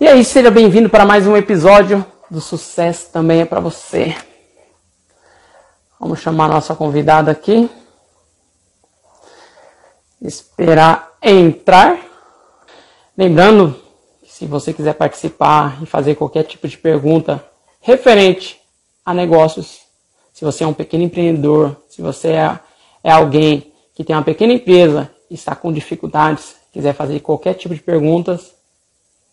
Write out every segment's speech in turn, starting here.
E aí, seja bem-vindo para mais um episódio do Sucesso Também é para Você. Vamos chamar nossa convidada aqui. Esperar entrar. Lembrando que se você quiser participar e fazer qualquer tipo de pergunta referente a negócios, se você é um pequeno empreendedor, se você é, é alguém que tem uma pequena empresa e está com dificuldades, quiser fazer qualquer tipo de perguntas,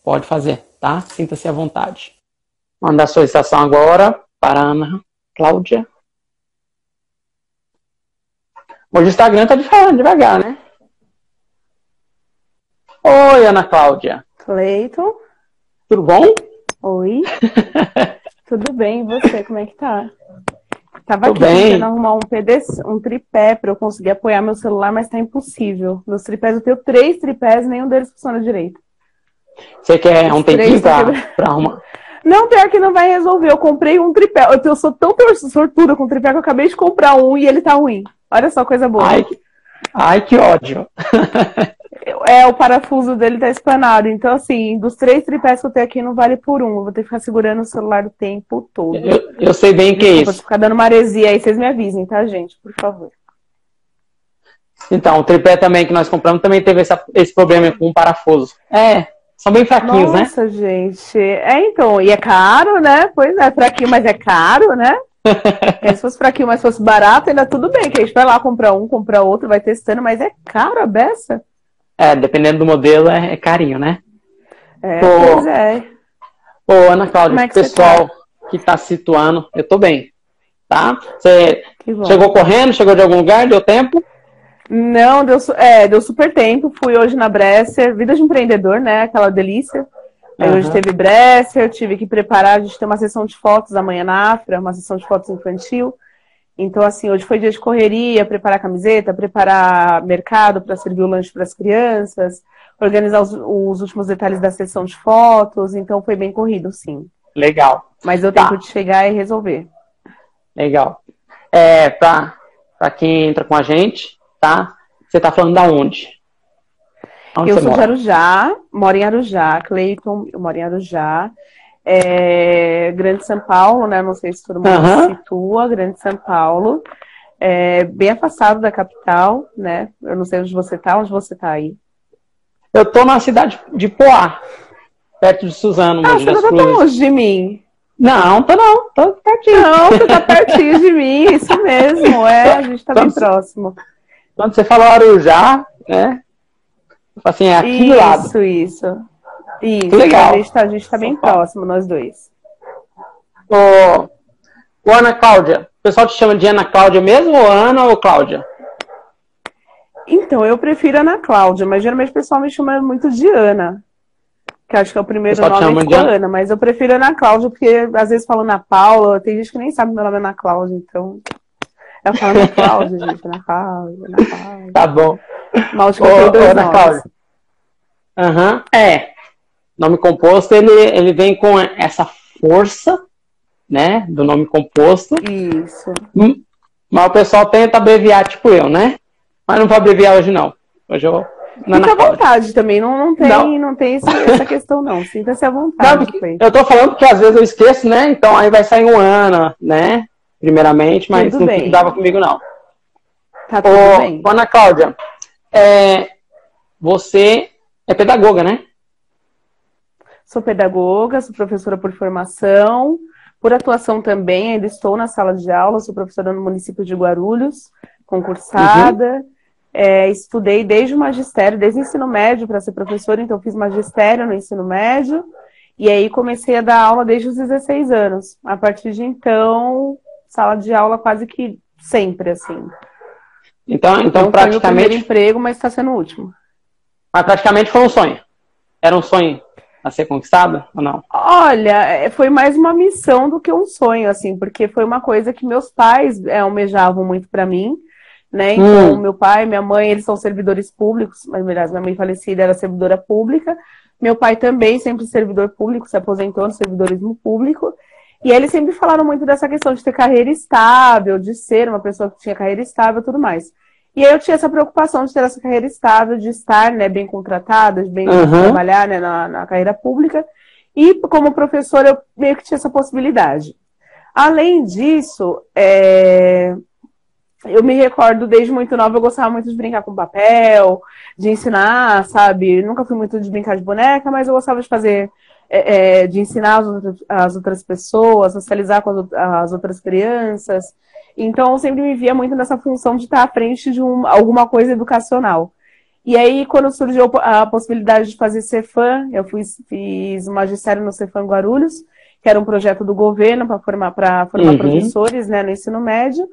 pode fazer, tá? Sinta-se à vontade. Mandar a solicitação agora para a Ana Cláudia. Hoje o Instagram tá falando devagar, né? Oi, Ana Cláudia. Cleiton. Tudo bom? Oi. Tudo bem, e você, como é que tá? Tava Tô aqui bem. tentando arrumar um, PDC, um tripé para eu conseguir apoiar meu celular, mas tá impossível. Meus tripés, eu tenho três tripés nenhum deles funciona direito. Você quer um tempinho para pra arrumar? Não, pior que não vai resolver. Eu comprei um tripé. Eu, sou tão sortuda com tripé que eu acabei de comprar um e ele tá ruim. Olha só, coisa boa. Ai, que- ai, que ódio. É, o parafuso dele tá espanado. Então, assim, dos três tripés que eu tenho aqui, não vale por um. Eu vou ter que ficar segurando o celular o tempo todo. Eu, eu sei bem o que é isso. se ficar dando maresia aí, vocês me avisem, tá, gente? Por favor. Então, o tripé também que nós compramos também teve essa- esse problema com o parafuso. É, são bem fraquinhos, né? Nossa, gente. É, então, e é caro, né? Pois é, fraquinho, mas é caro, né? É, se fosse fraquinho, mas fosse barato, ainda tudo bem, que a gente vai lá comprar um, comprar outro, vai testando, mas é caro a beça. É, dependendo do modelo, é, é carinho, né? É, Pô. pois é. Ô, Ana Cláudia, é que pessoal que tá situando, eu tô bem, tá? Você chegou correndo, chegou de algum lugar, deu tempo? Não, deu, é, deu super tempo. Fui hoje na Bresser, vida de empreendedor, né? Aquela delícia. Aí hoje Aham. teve Bresser, eu tive que preparar, a gente tem uma sessão de fotos amanhã na Afra, uma sessão de fotos infantil. Então, assim, hoje foi dia de correria, preparar camiseta, preparar mercado para servir o lanche para as crianças, organizar os, os últimos detalhes da sessão de fotos. Então, foi bem corrido, sim. Legal, Mas deu Tá. tempo de chegar e resolver. legal. É, pra, pra quem entra com a gente, tá? Você tá falando da onde? Onde Eu sou de mora? Arujá, moro em Arujá, Cleiton, eu moro em Arujá. É, Grande São Paulo, né? Não sei se todo mundo se situa, Grande São Paulo. É, bem afastado da capital, né? Eu não sei onde você tá, onde você tá aí. Eu tô na cidade de Poá, perto de Suzano, Ah, você não tá tão longe de mim. Não, tô não, tô pertinho. Não, você tá pertinho de mim, isso mesmo. É, a gente tá bem próximo. Quando você falou Arujá, né? Eu falei assim, é aqui do lado. Isso, isso. Isso, legal. A gente tá, a gente tá bem próximo, nós dois. Ô, ô, Ana Cláudia, o pessoal te chama de Ana Cláudia mesmo ou Ana ou Cláudia? Então, eu prefiro Ana Cláudia, mas geralmente o pessoal me chama muito de Ana. Que acho que é o primeiro O nome é de Ana? Ana, mas eu prefiro Ana Cláudia, porque às vezes falo Ana Paula, tem gente que nem sabe meu nome é Ana Cláudia, então. Eu falo Ana Cláudia, gente, Ana Cláudia, Ana Cláudia. Tá bom. Mal que dois Ana. Cláudia. Aham, é. Nome composto, ele, ele vem com essa força, né, do nome composto, Isso. Hum, mas o pessoal tenta abreviar, tipo eu, né? Mas não vou abreviar hoje, não. Hoje eu... Não, Fica à vontade também, não, não tem, Não. não. tem esse- essa questão, não. Sinta-se à Não, vontade, Cleiton. eu tô falando porque às vezes eu esqueço, né? Então aí vai sair um Ana, né? Primeiramente, mas Tudo não bem. dava comigo, não. Tá tudo Ô, bem. Ana Cláudia, é, você é pedagoga, né? Sou pedagoga, sou professora por formação, por atuação também, ainda estou na sala de aula, sou professora no município de Guarulhos, concursada. É, estudei desde o magistério, desde o ensino médio para ser professora, então fiz magistério no ensino médio. E aí comecei a dar aula desde os 16 anos. A partir de então, sala de aula quase que sempre, assim. Então, então, Então, foi o primeiro praticamente, emprego, mas está sendo o último. mas praticamente foi um sonho. Era um sonho a ser conquistado ou não? Olha, é, foi mais uma missão do que um sonho, assim, porque foi uma coisa que meus pais é, almejavam muito para mim, né? Então, Hum. meu pai, minha mãe, eles são servidores públicos, mas, aliás, minha mãe falecida era servidora pública, meu pai também, sempre servidor público, se aposentou no servidorismo público, e eles sempre falaram muito dessa questão de ter carreira estável, de ser uma pessoa que tinha carreira estável e tudo mais. E aí eu tinha essa preocupação de ter essa carreira estável, de estar né, bem contratada, de bem Uhum. trabalhar né, na, na carreira pública. E como professora, eu meio que tinha essa possibilidade. Além disso, é... eu me recordo desde muito nova, eu gostava muito de brincar com papel, de ensinar, sabe? Nunca fui muito de brincar de boneca, mas eu gostava de fazer, é, é, de ensinar as outras, as outras, pessoas, socializar com as, as, outras crianças. Então, eu sempre me via muito nessa função de estar à frente de um, alguma coisa educacional. E aí, quando surgiu a possibilidade de fazer Cefam, eu fui, fiz o magistério no Cefam Guarulhos, que era um projeto do governo para formar, formar uhum. professores né, no ensino médio.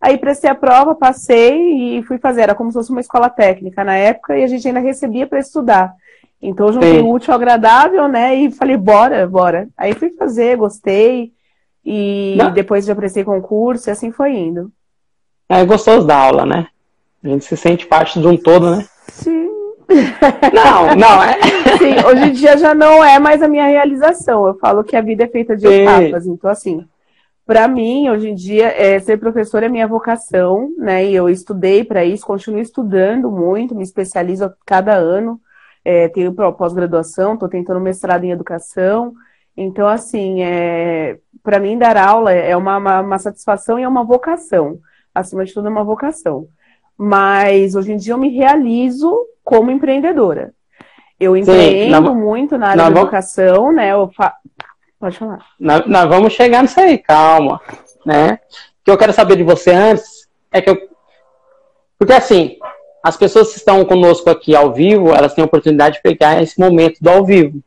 Aí prestei a prova, passei e fui fazer. Era como se fosse uma escola técnica na época e a gente ainda recebia para estudar. Então, juntei o útil ao agradável, né? E falei, bora, bora. Aí fui fazer, gostei. E Não. depois já prestei concurso e assim foi indo. É gostoso da aula, né? A gente se sente parte de um todo, né? Sim. Não, não é. Sim, hoje em dia já não é mais a minha realização. Eu falo que a vida é feita de Sim. etapas. Então, assim, para mim, hoje em dia, é, ser professor é minha vocação, né? E eu estudei para isso, continuo estudando muito, me especializo a cada ano. É, tenho pós-graduação, estou tentando mestrado em educação. Então, assim, é, para mim, dar aula é uma, uma, uma satisfação e é uma vocação. Acima de tudo, é uma vocação. Mas hoje em dia eu me realizo como empreendedora. Eu empreendo Sim, muito na área da educação, né? Fa... Pode falar. Nós, nós, vamos chegar nisso aí, calma. Né? O que eu quero saber de você antes é que eu. Porque assim, as pessoas que estão conosco aqui ao vivo, elas têm a oportunidade de pegar esse momento do ao vivo.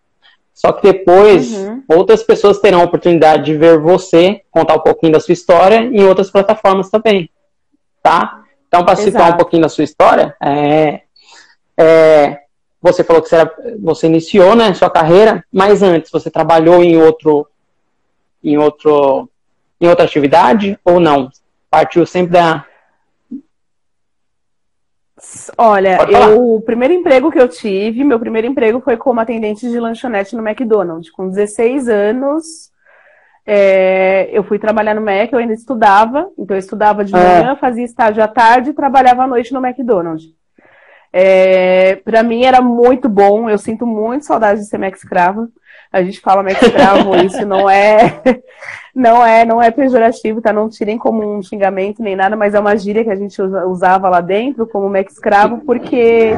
Só que depois, uhum. outras pessoas terão a oportunidade de ver você contar um pouquinho da sua história em outras plataformas também. Tá? Então, para situar um pouquinho da sua história, é, é, você falou que você, era, você iniciou né, sua carreira, mas antes você trabalhou em outro, em outro, em outra atividade ou não? Partiu sempre da. Olha, eu, o primeiro emprego que eu tive, meu primeiro emprego foi como atendente de lanchonete no McDonald's. Com 16 anos, é, eu fui trabalhar no Mac, eu ainda estudava, então eu estudava de é. manhã, é. fazia estágio à tarde e trabalhava à noite no McDonald's. É, para mim era muito bom, eu sinto muito saudade de ser Mac escravo. A gente fala Mac escravo, isso não é, não é, não é pejorativo, tá? Não tirem como um xingamento nem nada, mas é uma gíria que a gente usava lá dentro como Mac escravo, porque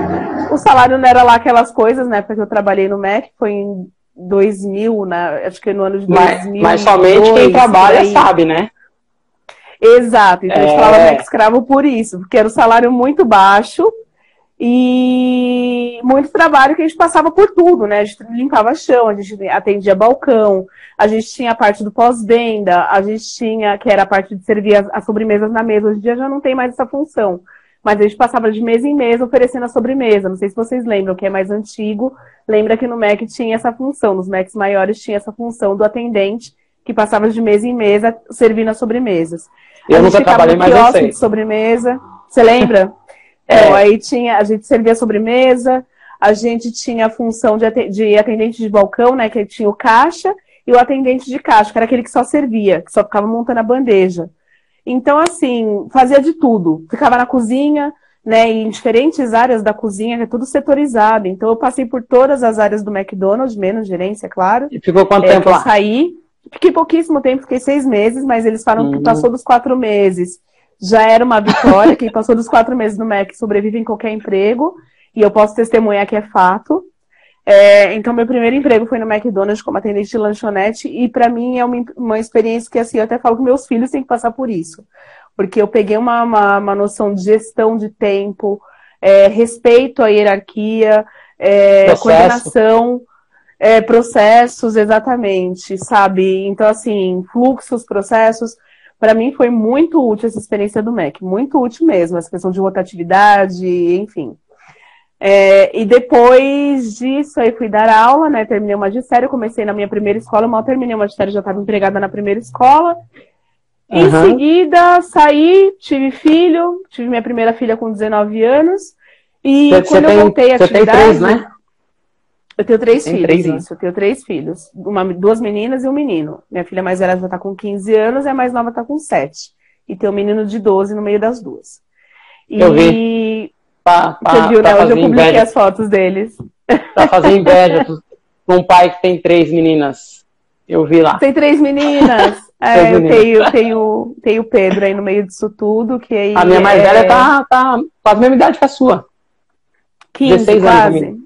o salário não era lá aquelas coisas, né? Porque eu trabalhei no Mac, foi em 2000, né? acho que no ano de 2000. Mas, mas somente quem trabalha sabe, né? Exato, então é... a gente falava Mac escravo por isso, porque era um salário muito baixo e muito trabalho que a gente passava por tudo, né? A gente limpava chão, a gente atendia balcão, a gente tinha a parte do pós-venda, a gente tinha, que era a parte de servir as, as sobremesas na mesa. Hoje em dia já não tem mais essa função. Mas a gente passava de mesa em mesa oferecendo a sobremesa. Não sei se vocês lembram, que é mais antigo. Lembra que no Mac tinha essa função, nos Macs maiores tinha essa função do atendente que passava de mesa em mesa servindo as sobremesas. Eu a nunca trabalhei mais sei. de sobremesa. Você lembra? é. Então, aí tinha, a gente servia sobremesa, a gente tinha a função de atendente de balcão, né, que tinha o caixa, e o atendente de caixa, que era aquele que só servia, que só ficava montando a bandeja. Então, assim, fazia de tudo. Ficava na cozinha, né, em diferentes áreas da cozinha, que é tudo setorizado. Então, eu passei por todas as áreas do McDonald's, menos gerência, claro. E ficou quanto é, tempo lá? saí. Fiquei pouquíssimo tempo, fiquei seis meses, mas eles falam uhum. que passou dos quatro meses. Já era uma vitória. Quem passou dos quatro meses no Mac sobrevive em qualquer emprego. E eu posso testemunhar que é fato. É, então, meu primeiro emprego foi no McDonald's como atendente de lanchonete, e para mim é uma, uma experiência que, assim, eu até falo que meus filhos têm que passar por isso. Porque eu peguei uma, uma, uma noção de gestão de tempo, é, respeito à hierarquia, é, coordenação, é, processos, exatamente, sabe? Então, assim, fluxos, processos. Para mim foi muito útil essa experiência do MEC, muito útil mesmo, essa questão de rotatividade, enfim. É, e depois disso, aí fui dar aula, né? Terminei o magistério, comecei na minha primeira escola, mal terminei o magistério, já estava empregada na primeira escola. Uhum. Em seguida, saí, tive filho, tive minha primeira filha com 19 anos. E você, quando você eu voltei à atividade. Tem três, né? Eu tenho três tem filhos, três, né? isso. Eu tenho três filhos. Uma, duas meninas e um menino. Minha filha mais velha já está com 15 anos e a mais nova está com 7. E tem um menino de 12 no meio das duas. E... Eu vi. Pra, pra, Você viu, né? Hoje eu publiquei inveja. as fotos deles. Pra fazer inveja para um pai que tem três meninas. Eu vi lá. Tem três meninas. É, eu tenho, tenho, tenho o Pedro aí no meio disso tudo, que aí. A minha mais é... velha tá, tá quase a mesma idade que a sua. 15, 16 quase. anos.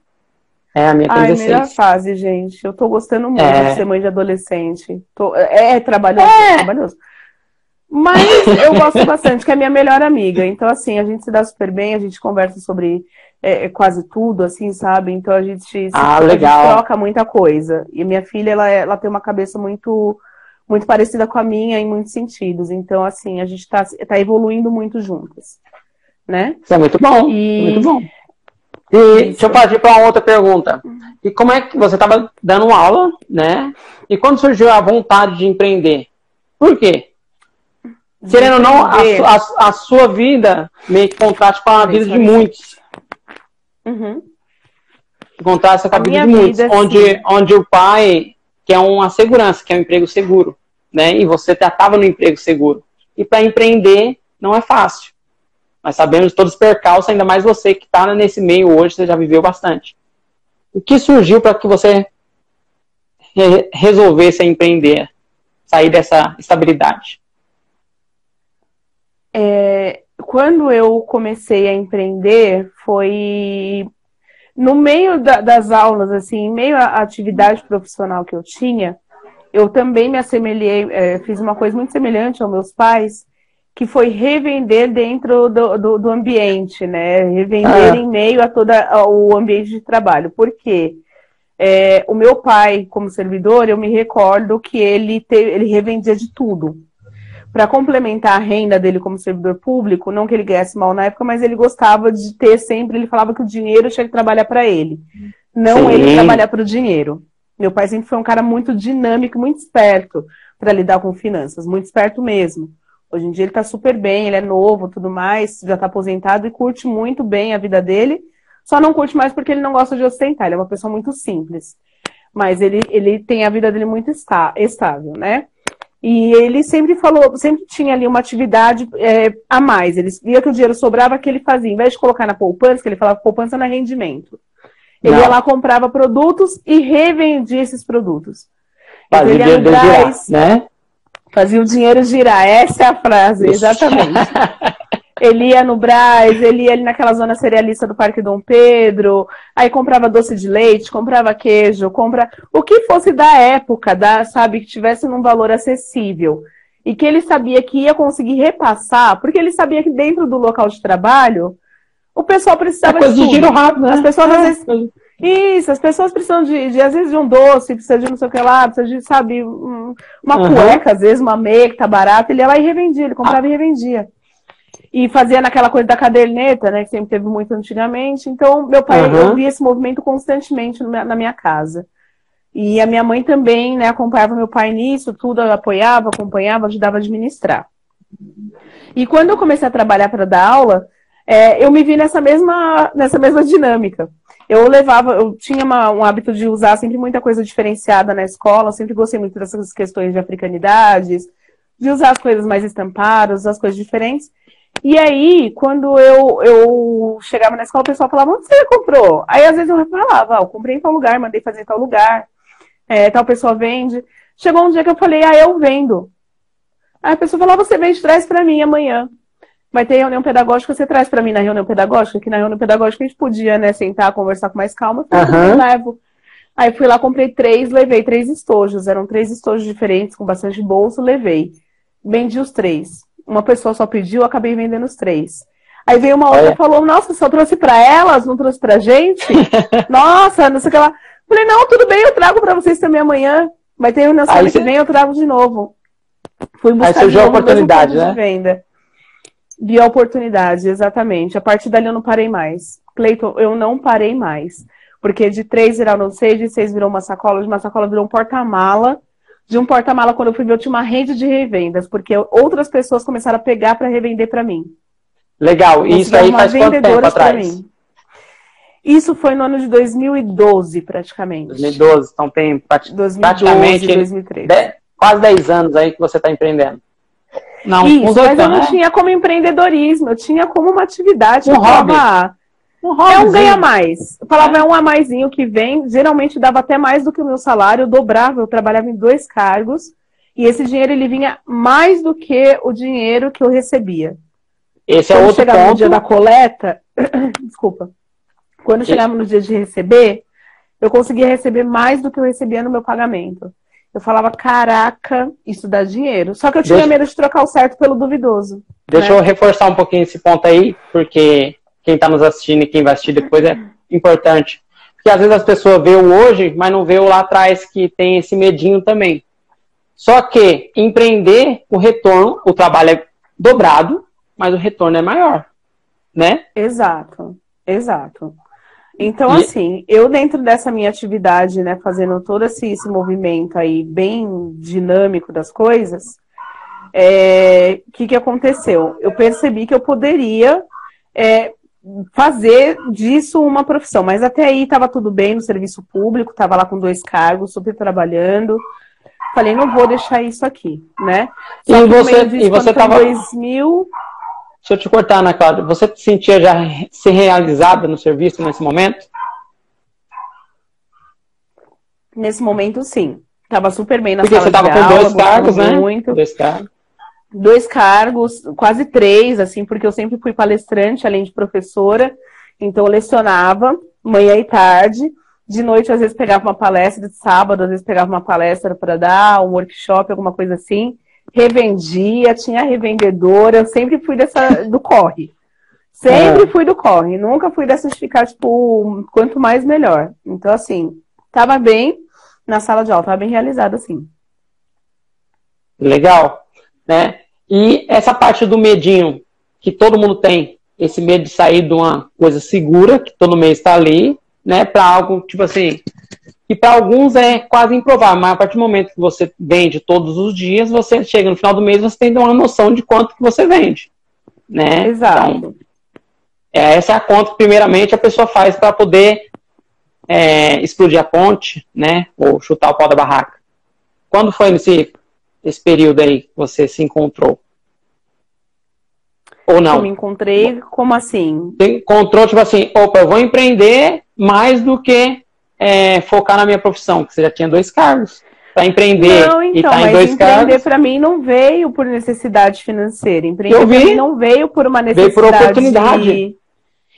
É, a minha Ai, 16. melhor fase, gente. Eu tô gostando muito É. de ser mãe de adolescente. Tô- É, é trabalhoso, É. é trabalhoso. Mas eu gosto bastante, que é minha melhor amiga. Então, assim, a gente se dá super bem, a gente conversa sobre é, quase tudo, assim, sabe? Então a gente, se- Ah, a gente legal. troca muita coisa. E minha filha, ela, é- ela tem uma cabeça muito, muito parecida com a minha em muitos sentidos. Então, assim, a gente tá, tá evoluindo muito juntas, né? Isso é muito bom. E- Muito bom. E deixa eu partir para uma outra pergunta. E como é que você estava dando aula, né? E quando surgiu a vontade de empreender? Por quê? Querendo ou não, a, a- a sua vida meio que contraste com a vida de muitos. Uhum. Contraste com a, A vida de muitos. vida, onde, sim. onde o pai quer uma segurança, quer um emprego seguro. Né? E você já estava no emprego seguro. E para empreender não é fácil. Mas sabemos todos os percalços, ainda mais você que está nesse meio hoje, você já viveu bastante. O que surgiu para que você re- resolvesse empreender, sair dessa estabilidade? É, quando eu comecei a empreender, foi no meio da- das aulas, assim, em meio à atividade profissional que eu tinha, eu também me assemelhei, é, fiz uma coisa muito semelhante aos meus pais, que foi revender dentro do, do, do ambiente, né? Revender Ah. em meio a todo o ambiente de trabalho. Por quê? É, o meu pai, como servidor, eu me recordo que ele, te, ele revendia de tudo para complementar a renda dele como servidor público, não que ele ganhasse mal na época, mas ele gostava de ter sempre, ele falava que o dinheiro tinha que trabalhar para ele, não Sim. ele trabalhar para o dinheiro. Meu pai sempre foi um cara muito dinâmico, muito esperto para lidar com finanças, muito esperto mesmo. Hoje em dia ele está super bem, ele é novo, tudo mais, já está aposentado e curte muito bem a vida dele. Só não curte mais porque ele não gosta de ostentar, ele é uma pessoa muito simples. Mas ele, ele tem a vida dele muito está, estável, né? E ele sempre falou, sempre tinha ali uma atividade é, a mais. Ele via que o dinheiro sobrava, que ele fazia. Em vez de colocar na poupança, que ele falava poupança não é rendimento. Ele Não. ia lá, comprava produtos e revendia esses produtos. Então, Fazia ele o ia no dinheiro girar, Brás, né? Fazia o dinheiro girar. Essa é a frase, exatamente. Ele ia no Brás, ele ia ali naquela zona cerealista do Parque Dom Pedro, aí comprava doce de leite, comprava queijo, compra o que fosse da época, da, sabe, que tivesse num valor acessível. E que ele sabia que ia conseguir repassar, porque ele sabia que dentro do local de trabalho, o pessoal É precisava coisa de tudo. giro rápido, né? As pessoas, às É, vezes, coisa- Isso, as pessoas precisam de, de, às vezes, de um doce, precisa de não sei o que lá, precisa de, sabe, um- uma Aham. cueca, às vezes, uma meia que tá barata, ele ia lá e revendia, ele comprava e revendia. E fazia naquela coisa da caderneta, né, que sempre teve muito antigamente. Então, meu pai, Aham. eu via esse movimento constantemente na minha casa. E a minha mãe também, né, acompanhava meu pai nisso, tudo, apoiava, acompanhava, ajudava a administrar. E quando eu comecei a trabalhar para dar aula, é, eu me vi nessa mesma, nessa mesma dinâmica. Eu levava, eu tinha uma- um hábito de usar sempre muita coisa diferenciada na escola, sempre gostei muito dessas questões de africanidades, de usar as coisas mais estampadas, as coisas diferentes. E aí, quando eu, eu chegava na escola, o pessoal falava, onde você comprou? Aí às vezes eu falava, ah, eu comprei em tal lugar, mandei fazer em tal lugar, é, tal pessoa vende. Chegou um dia que eu falei, ah, eu vendo. Aí a pessoa falou, ah, você vende, traz pra mim amanhã. Vai ter reunião pedagógica, você traz pra mim na reunião pedagógica, que na reunião pedagógica a gente podia, né, sentar, conversar com mais calma, Aham. eu levo. Aí fui lá, comprei três, levei três estojos, eram três estojos diferentes, com bastante bolso, levei. Vendi os três. Uma pessoa só pediu, acabei vendendo os três. Aí veio uma outra e falou, nossa, só trouxe pra elas, não trouxe pra gente? nossa, não sei o que lá. Falei, não, tudo bem, eu trago pra vocês também amanhã. Vai ter reunião semana Aí que você- vem, eu trago de novo. Fui buscar de surgiu a oportunidade, né? de venda. Vi a oportunidade, exatamente. A partir dali eu não parei mais. Cleiton, eu não parei mais. Porque de três viraram seis, de seis virou uma sacola, de uma sacola virou um porta-mala. De um porta-mala, quando eu fui ver, eu tinha uma rede de revendas, porque outras pessoas começaram a pegar para revender para mim. Legal. E isso aí faz quanto tempo atrás? mim. Isso foi no ano de 2012, praticamente. 2012, então tem prati- 2012, praticamente 2013. de- quase 10 anos aí que você está empreendendo. Não, Isso, mas eu não né? tinha como empreendedorismo, eu tinha como uma atividade. Um hobby. ah, Um é um ganha mais. Eu falava, é. é um a maisinho que vem, geralmente dava até mais do que o meu salário, eu dobrava, eu trabalhava em dois cargos, e esse dinheiro ele vinha mais do que o dinheiro que eu recebia. Esse é Quando é outro ponto. no dia da coleta, desculpa. Quando chegava no dia de receber, eu conseguia receber mais do que eu recebia no meu pagamento. Eu falava, caraca, isso dá dinheiro. Só que eu tinha Deixa... medo de trocar o certo pelo duvidoso. Deixa né? eu reforçar um pouquinho esse ponto aí, porque quem está nos assistindo e quem vai assistir depois é importante. Porque às vezes as pessoas veem o hoje, mas não vê o lá atrás que tem esse medinho também. Só que empreender, o retorno, o trabalho é dobrado, mas o retorno é maior, né? Exato, exato. Então, e... assim, eu dentro dessa minha atividade, né, fazendo todo esse, esse movimento aí bem dinâmico das coisas, o é, que, que aconteceu? Eu percebi que eu poderia é, fazer disso uma profissão. Mas até aí estava tudo bem no serviço público, estava lá com dois cargos, super trabalhando. Falei, não vou deixar isso aqui, né? Só e você, disso, e você tava... 2000... Deixa eu te cortar, Ana Cláudia. Você se sentia já se realizada no serviço nesse momento? Nesse momento, sim. Tava super bem na Porque sala você tava com dois cargos, né? Muito. Dois cargos dois cargos, quase três, assim, porque eu sempre fui palestrante, além de professora. Então, eu lecionava manhã e tarde. De noite, às vezes, pegava uma palestra, de sábado, às vezes, pegava uma palestra para dar, um workshop, alguma coisa assim. Revendia, tinha revendedora, eu sempre fui dessa, do corre. Sempre é. fui do corre, nunca fui dessa de ficar, tipo, quanto mais melhor. Então, assim, tava bem na sala de aula, tava bem realizada, assim. Legal né? E essa parte do medinho que todo mundo tem, esse medo de sair de uma coisa segura, que todo mês está ali, né, para algo tipo assim, que para alguns é quase improvável, mas a partir do momento que você vende todos os dias, você chega no final do mês, você tem uma noção de quanto que você vende, né? Exato. Então, é, essa é a conta que primeiramente a pessoa faz para poder é, explodir a ponte, né, ou chutar o pau da barraca. Quando foi nesse esse período aí que você se encontrou? Ou não? Eu me encontrei, como assim? Você encontrou, tipo assim, opa, eu vou empreender mais do que é, focar na minha profissão, que você já tinha dois cargos. Para empreender não, então, e tá em dois empreender para mim não veio por necessidade financeira. Empreender para mim não veio por uma necessidade. Veio por oportunidade. De...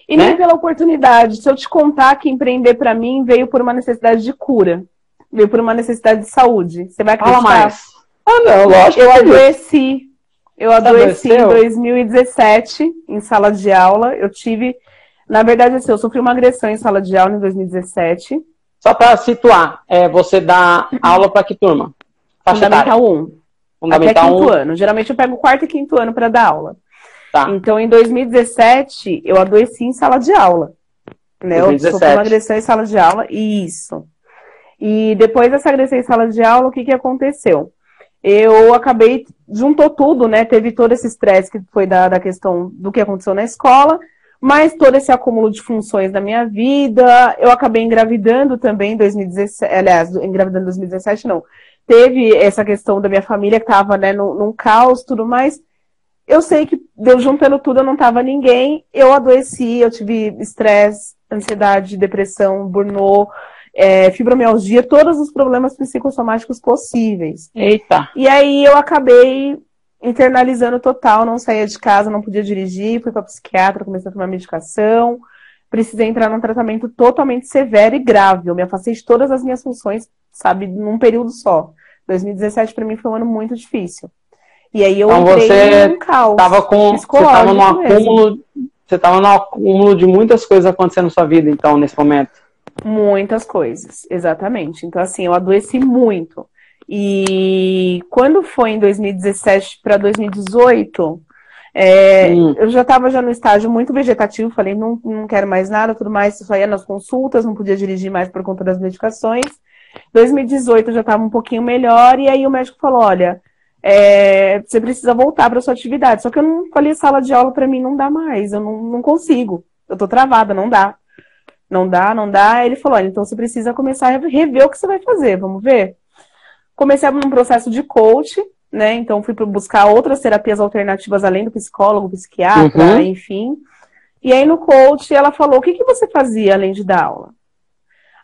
E né? nem pela oportunidade. Se eu te contar que empreender para mim veio por uma necessidade de cura, veio por uma necessidade de saúde. Você vai acreditar? Fala mais. Ah, não, lógico. Eu adoeci. Eu adoeci em 2017, em sala de aula. Eu tive. Na verdade, assim, eu sofri uma agressão em sala de aula em 2017. Só para situar, é, você dá aula para que turma? Faixa Fundamental 1. Fundamental até quinto 1. ano. Geralmente eu pego o quarto e quinto ano para dar aula. Tá. Então, em 2017, eu adoeci em sala de aula. Né? 2017. Eu sofri uma agressão em sala de aula. Isso. E depois dessa agressão em sala de aula, o que, que aconteceu? eu acabei, juntou tudo, né? Teve todo esse estresse que foi da, da questão do que aconteceu na escola, mas todo esse acúmulo de funções da minha vida. Eu acabei engravidando também em 2017, aliás, engravidando em 2017, não. Teve essa questão da minha família que estava né, num, num caos tudo mais. Eu sei que deu juntando tudo, eu não tava ninguém. Eu adoeci, eu tive estresse, ansiedade, depressão, burnout é, fibromialgia, todos os problemas psicossomáticos possíveis. Eita! E aí eu acabei internalizando total, não saía de casa, não podia dirigir, fui para psiquiatra, comecei a tomar medicação, precisei entrar num tratamento totalmente severo e grave. Eu me afastei de todas as minhas funções, sabe, num período só. 2017 para mim foi um ano muito difícil. E aí eu então entrei você num caos tava com, você estava no acúmulo, você estava no acúmulo de muitas coisas acontecendo na sua vida, então, nesse momento. Muitas coisas, exatamente. Então, assim, eu adoeci muito. E quando foi em 2017 para 2018, é, hum. eu já estava já no estágio muito vegetativo, falei, não, não quero mais nada, tudo mais, só ia nas consultas, não podia dirigir mais por conta das medicações. 2018 eu já estava um pouquinho melhor, e aí o médico falou, olha, é, você precisa voltar para sua atividade. Só que eu não falei sala de aula para mim não dá mais, eu não, não consigo. Eu tô travada, não dá não dá, não dá. Aí ele falou: olha, então você precisa começar a rever o que você vai fazer, vamos ver. Comecei num processo de coach, né? Então fui buscar outras terapias alternativas além do psicólogo, psiquiatra, uhum. enfim. E aí no coach ela falou: o que, que você fazia além de dar aula?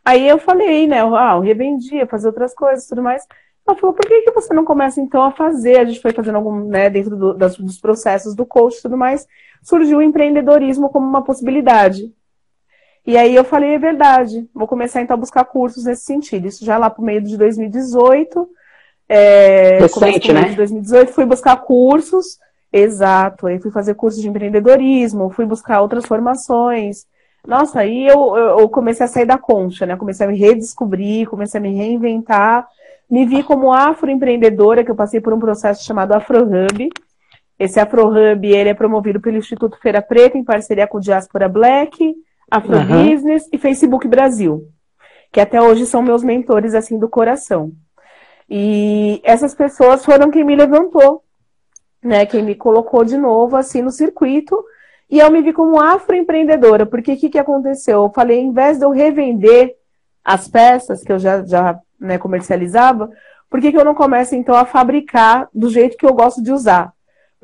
Aí eu falei, né? Ah, eu revendia, fazia outras coisas tudo mais. Ela falou, por que, que você não começa então a fazer? A gente foi fazendo algum, né, dentro do, das, dos processos do coach e tudo mais, surgiu o empreendedorismo como uma possibilidade. E aí eu falei, é verdade, vou começar então a buscar cursos nesse sentido. Isso já lá pro meio de 2018. É, Recente, né? De 2018, fui buscar cursos, exato, aí fui fazer cursos de empreendedorismo, fui buscar outras formações. Nossa, aí eu, eu comecei a sair da concha, né? Comecei a me redescobrir, comecei a me reinventar. Me vi como afroempreendedora, que eu passei por um processo chamado AfroHub. Esse AfroHub, ele é promovido pelo Instituto Feira Preta, em parceria com o Diaspora Black, Afrobusiness uhum. e Facebook Brasil, que até hoje são meus mentores, assim, do coração. E essas pessoas foram quem me levantou, né? Quem me colocou de novo, assim, no circuito e eu me vi como afroempreendedora, porque o que, que aconteceu? Eu falei, em vez de eu revender as peças que eu já, já né, comercializava, por que, que eu não começo então a fabricar do jeito que eu gosto de usar?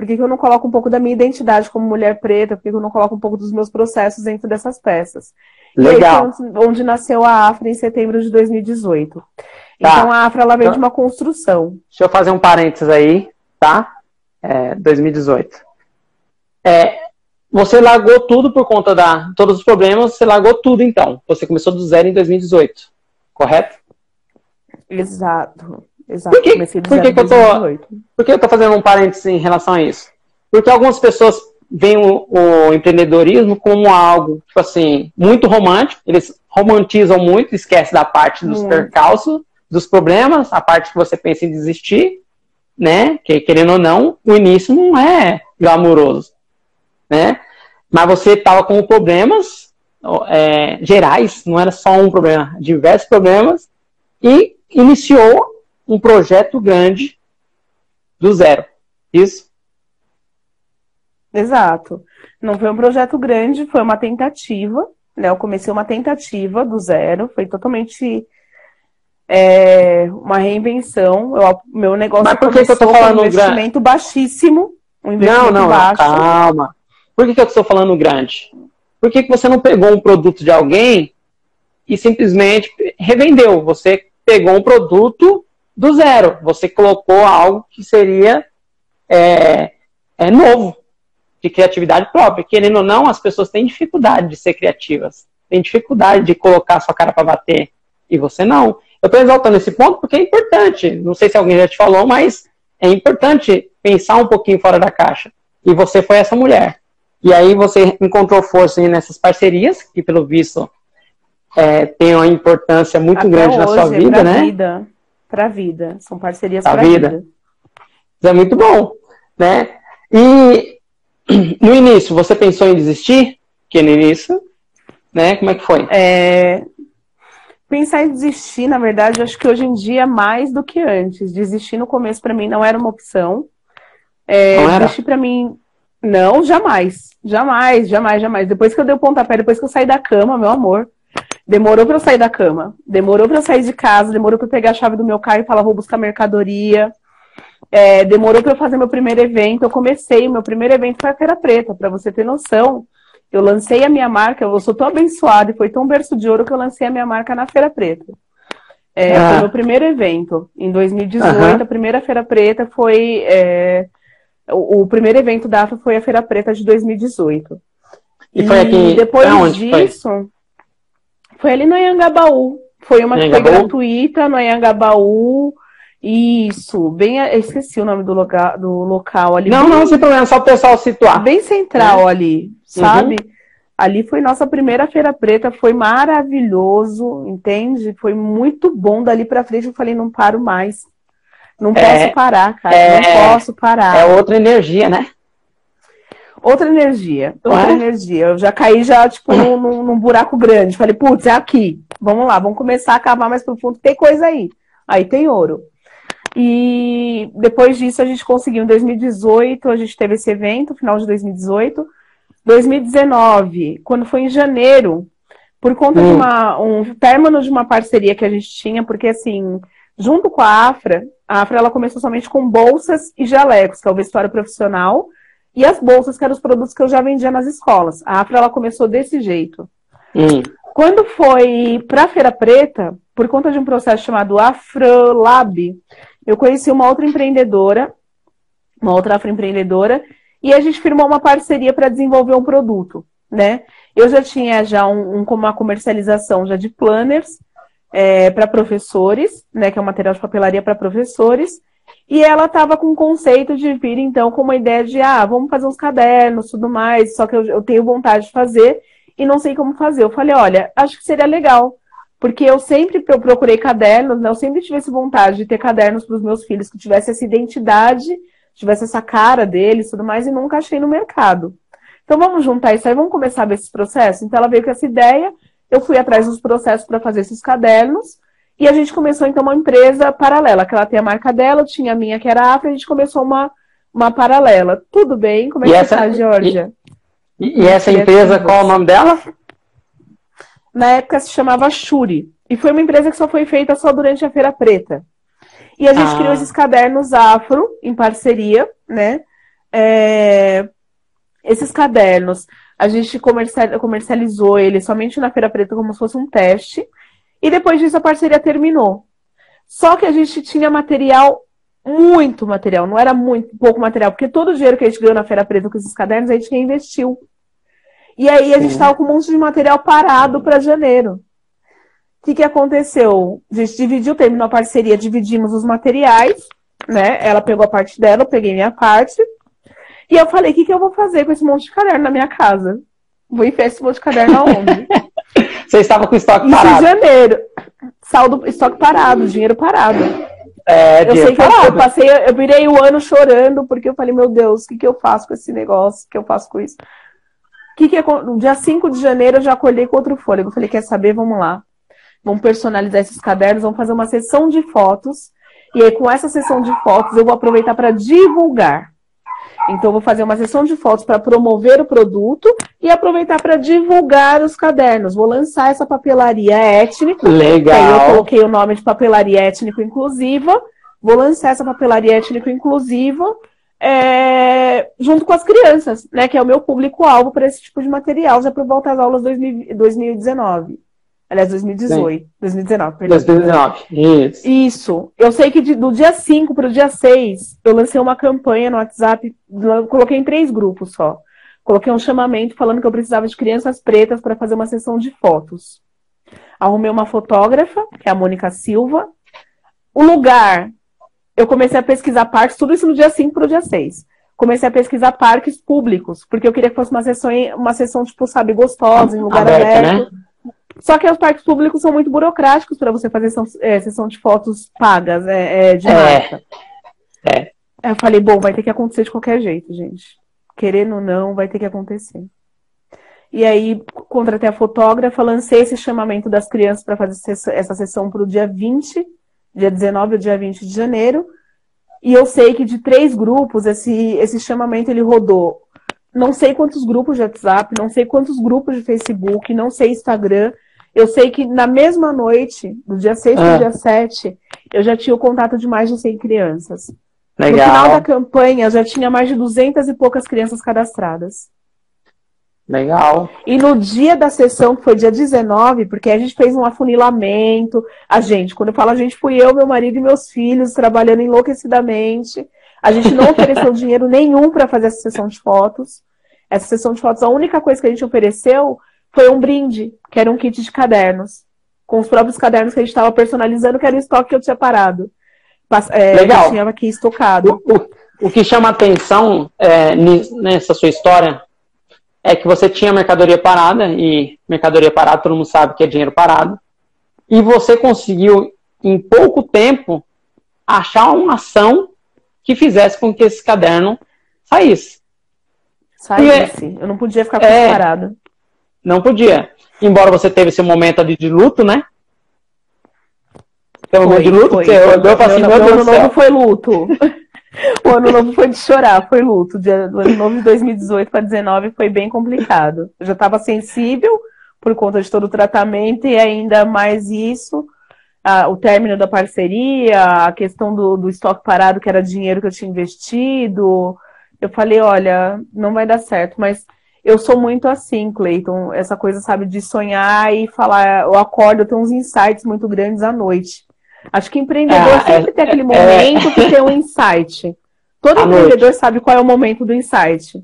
Por que, que eu não coloco um pouco da minha identidade como mulher preta? Por que, que eu não coloco um pouco dos meus processos dentro dessas peças? Legal. E aí, onde nasceu a Afra em setembro de 2018. Tá. Então a Afra ela vem então, de uma construção. Deixa eu fazer um parênteses aí, tá? É, 2018. É, você largou tudo por conta da todos os problemas, você largou tudo então. Você começou do zero em 2018, correto? Exato. Exato. Por que, por que, que eu tô, por que eu tô fazendo um parênteses em relação a isso? Porque algumas pessoas veem o, o empreendedorismo como algo, tipo assim, muito romântico. Eles romantizam muito, esquecem da parte dos percalços, dos problemas, a parte que você pensa em desistir, né? Que querendo ou não, o início não é glamouroso né? Mas você estava com problemas é, gerais, não era só um problema, diversos problemas, e iniciou um projeto grande do zero. Isso? Exato. Não foi um projeto grande, foi uma tentativa. Né? Eu comecei uma tentativa do zero, foi totalmente é, uma reinvenção. Eu, meu negócio Mas por que, que eu tô falando um investimento grande? baixíssimo. Um investimento não, não, baixo. calma. Por que, que eu estou falando grande? Por que, que você não pegou um produto de alguém e simplesmente revendeu? Você pegou um produto do zero. Você colocou algo que seria é, é novo, de criatividade própria. Querendo ou não, as pessoas têm dificuldade de ser criativas. Têm dificuldade de colocar sua cara para bater. E você não. Eu estou exaltando esse ponto porque é importante. Não sei se alguém já te falou, mas é importante pensar um pouquinho fora da caixa. E você foi essa mulher. E aí você encontrou força nessas parcerias, que pelo visto é, tem uma importância muito Até grande na sua vida, pra né? Vida, para a vida. São parcerias para a vida. vida. Isso é muito bom, né? E no início, você pensou em desistir? Que no início, né? Como é que foi? É... Pensar em desistir, na verdade, acho que hoje em dia é mais do que antes. Desistir no começo para mim não era uma opção. É, não era? Desistir para mim não, jamais. Jamais, jamais, jamais. Depois que eu dei o pontapé, depois que eu saí da cama, meu amor. Demorou para eu sair da cama. Demorou para eu sair de casa. Demorou para eu pegar a chave do meu carro e falar, vou buscar mercadoria. É, demorou para eu fazer meu primeiro evento. Eu comecei, meu primeiro evento foi a Feira Preta, para você ter noção. Eu lancei a minha marca, eu sou tão abençoada e foi tão berço de ouro que eu lancei a minha marca na Feira Preta. É, ah. Foi meu primeiro evento. Em 2018, uhum. a primeira Feira Preta foi. É, o, o, primeiro evento da AFA foi a Feira Preta de 2018. E, foi aqui. Depois disso, foi? Foi? ali no Anhangabaú. Foi uma que foi gratuita no Anhangabaú. Isso, bem. Esqueci o nome do, local, do local ali. Não, bem, não, sem problema, só o pessoal situar. Bem central é. ali, sabe? Uhum. Ali foi nossa primeira feira preta, foi maravilhoso, entende? Foi muito bom. Dali para frente eu falei, não paro mais. Não posso é, parar, cara. É, não posso parar. É outra energia, né? Outra energia. Outra energia. Eu já caí já, tipo, num, num, num buraco grande. Falei, putz, é aqui. Vamos lá, vamos começar a cavar mais profundo. Tem coisa aí. Aí tem ouro. E depois disso a gente conseguiu em 2018, a gente teve esse evento, final de 2018. 2019, quando foi em janeiro, por conta hum. de uma, um término de uma parceria que a gente tinha, porque assim, junto com a Afra, a Afra ela começou somente com bolsas e jalecos, que é o vestuário profissional, e as bolsas, que eram os produtos que eu já vendia nas escolas. A Afra ela começou desse jeito. Hum. Quando foi para Feira Preta, por conta de um processo chamado Afrolab, eu conheci uma outra empreendedora, uma outra afroempreendedora, e a gente firmou uma parceria para desenvolver um produto, né? Eu já tinha já um, um uma comercialização já de planners é, para professores, né? Que é um material de papelaria para professores. E ela estava com o conceito de vir, então, com uma ideia de, ah, vamos fazer uns cadernos, tudo mais, só que eu, eu tenho vontade de fazer e não sei como fazer. Eu falei, olha, acho que seria legal, porque eu sempre eu procurei cadernos, né? Eu sempre tivesse vontade de ter cadernos para os meus filhos que tivesse essa identidade, tivesse essa cara deles, tudo mais, e nunca achei no mercado. Então vamos juntar isso aí, vamos começar a ver esse processo. Então ela veio com essa ideia, eu fui atrás dos processos para fazer esses cadernos. E a gente começou, então, uma empresa paralela, que ela tem a marca dela, tinha a minha, que era a Afra, a gente começou uma, uma paralela. Tudo bem? Como é e que essa, tá, Georgia? E, e essa empresa, qual é o nome dela? Na época se chamava Shuri. E foi uma empresa que só foi feita só durante a Feira Preta. E a gente ah. criou esses cadernos afro, em parceria, né? É... Esses cadernos, a gente comercializou eles somente na Feira Preta como se fosse um teste. E depois disso a parceria terminou. Só que a gente tinha material, muito material, não era muito pouco material, porque todo o dinheiro que a gente ganhou na Feira Preta com esses cadernos, a gente reinvestiu. E aí a gente estava com um monte de material parado para janeiro. O que, que aconteceu? A gente dividiu, terminou a parceria, dividimos os materiais, né? Ela pegou a parte dela, eu peguei minha parte. E eu falei, o que, que eu vou fazer com esse monte de caderno na minha casa? Vou enfiar esse monte de caderno aonde? Você estava com estoque Isso parado. Em janeiro. Saldo, estoque parado, dinheiro parado. É, eu sei que eu, eu, passei, eu virei o ano chorando, porque eu falei, meu Deus, o que, que eu faço com esse negócio? O que eu faço com isso? Que que no dia 5 de janeiro eu já acordei com outro fôlego. Eu falei, quer saber? Vamos lá. Vamos personalizar esses cadernos, vamos fazer uma sessão de fotos. E aí, com essa sessão de fotos, eu vou aproveitar para divulgar. Então, vou fazer uma sessão de fotos para promover o produto e aproveitar para divulgar os cadernos. Vou lançar essa papelaria étnica. Legal. Aí eu coloquei o nome de papelaria étnico inclusiva. Vou lançar essa papelaria étnico inclusiva é, junto com as crianças, né? Que é o meu público-alvo para esse tipo de material, já por volta às aulas 2000, 2019. Aliás, 2018. Sim. 2019, perdão. 2019, isso. Isso. Eu sei que de, do dia 5 para o dia 6, eu lancei uma campanha no WhatsApp, coloquei em três grupos só. Coloquei um chamamento falando que eu precisava de crianças pretas para fazer uma sessão de fotos. Arrumei uma fotógrafa, que é a Mônica Silva. O lugar, eu comecei a pesquisar parques, tudo isso no dia 5 para o dia 6. Comecei a pesquisar parques públicos, porque eu queria que fosse uma sessão, uma sessão tipo, sabe, gostosa, em lugar aberto. aberto. Né? Só que os parques públicos são muito burocráticos para você fazer sessão, é, sessão de fotos pagas, é, é de é. marca. É. Eu falei, bom, vai ter que acontecer de qualquer jeito, gente. Querendo ou não, vai ter que acontecer. E aí, contratei a fotógrafa, lancei esse chamamento das crianças para fazer essa sessão para o dia 20, dia 19 ou dia 20 de janeiro. E eu sei que de três grupos, esse, esse chamamento ele rodou não sei quantos grupos de WhatsApp, não sei quantos grupos de Facebook, não sei Instagram. Eu sei que na mesma noite, do dia 6 ah. para o dia 7, eu já tinha o contato de mais de 100 crianças. Legal. No final da campanha, já tinha mais de 200 e poucas crianças cadastradas. Legal. E no dia da sessão, que foi dia 19, porque a gente fez um afunilamento, a gente, quando eu falo a gente, fui eu, meu marido e meus filhos trabalhando enlouquecidamente. A gente não ofereceu dinheiro nenhum para fazer essa sessão de fotos. Essa sessão de fotos, a única coisa que a gente ofereceu foi um brinde, que era um kit de cadernos. Com os próprios cadernos que a gente estava personalizando, que era o estoque que eu tinha parado. É, Legal. Que tinha aqui estocado. O, o, o que chama atenção é, nessa sua história é que você tinha mercadoria parada, e mercadoria parada todo mundo sabe que é dinheiro parado, e você conseguiu, em pouco tempo, achar uma ação que fizesse com que esse caderno saísse. Saísse. E, eu não podia ficar é, parado. Não podia. Embora você teve esse momento ali de luto, né? Tem um momento de luto? Foi, você olhou assim, meu, meu ano novo foi luto. o ano novo foi de chorar, foi luto. O ano novo de 2018 para 2019 foi bem complicado. Eu já estava sensível por conta de todo o tratamento e ainda mais isso a, o término da parceria, a questão do, do estoque parado, que era dinheiro que eu tinha investido. Eu falei, olha, não vai dar certo, mas eu sou muito assim, Cleiton, essa coisa, sabe, de sonhar e falar, eu acordo, eu tenho uns insights muito grandes à noite. Acho que empreendedor ah, sempre é, tem aquele é, momento é... que tem um insight. Todo à empreendedor noite. sabe qual é o momento do insight.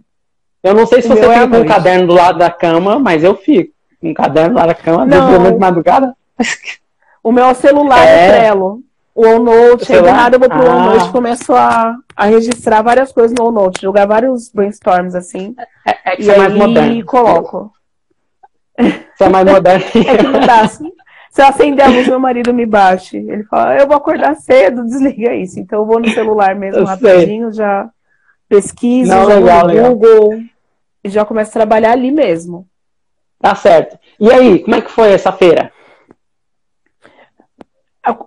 Eu não sei se você é fica com um caderno do lado da cama, mas eu fico. Um caderno do lado da cama, não. de madrugada. O meu celular é, é Trello. O OneNote, aí do nada eu vou pro ah. OneNote e começo a, a registrar várias coisas no OneNote, jogar vários brainstorms assim. É, é que e é mais moderno. E coloco. Você é mais moderno. é que não dá. Se eu acender a luz, meu marido me bate. Ele fala, eu vou acordar cedo, desliga isso. Então eu vou no celular mesmo eu rapidinho, sei. já pesquiso, não, já legal, no legal. Google e já começo a trabalhar ali mesmo. Tá certo. E aí, como é que foi essa feira?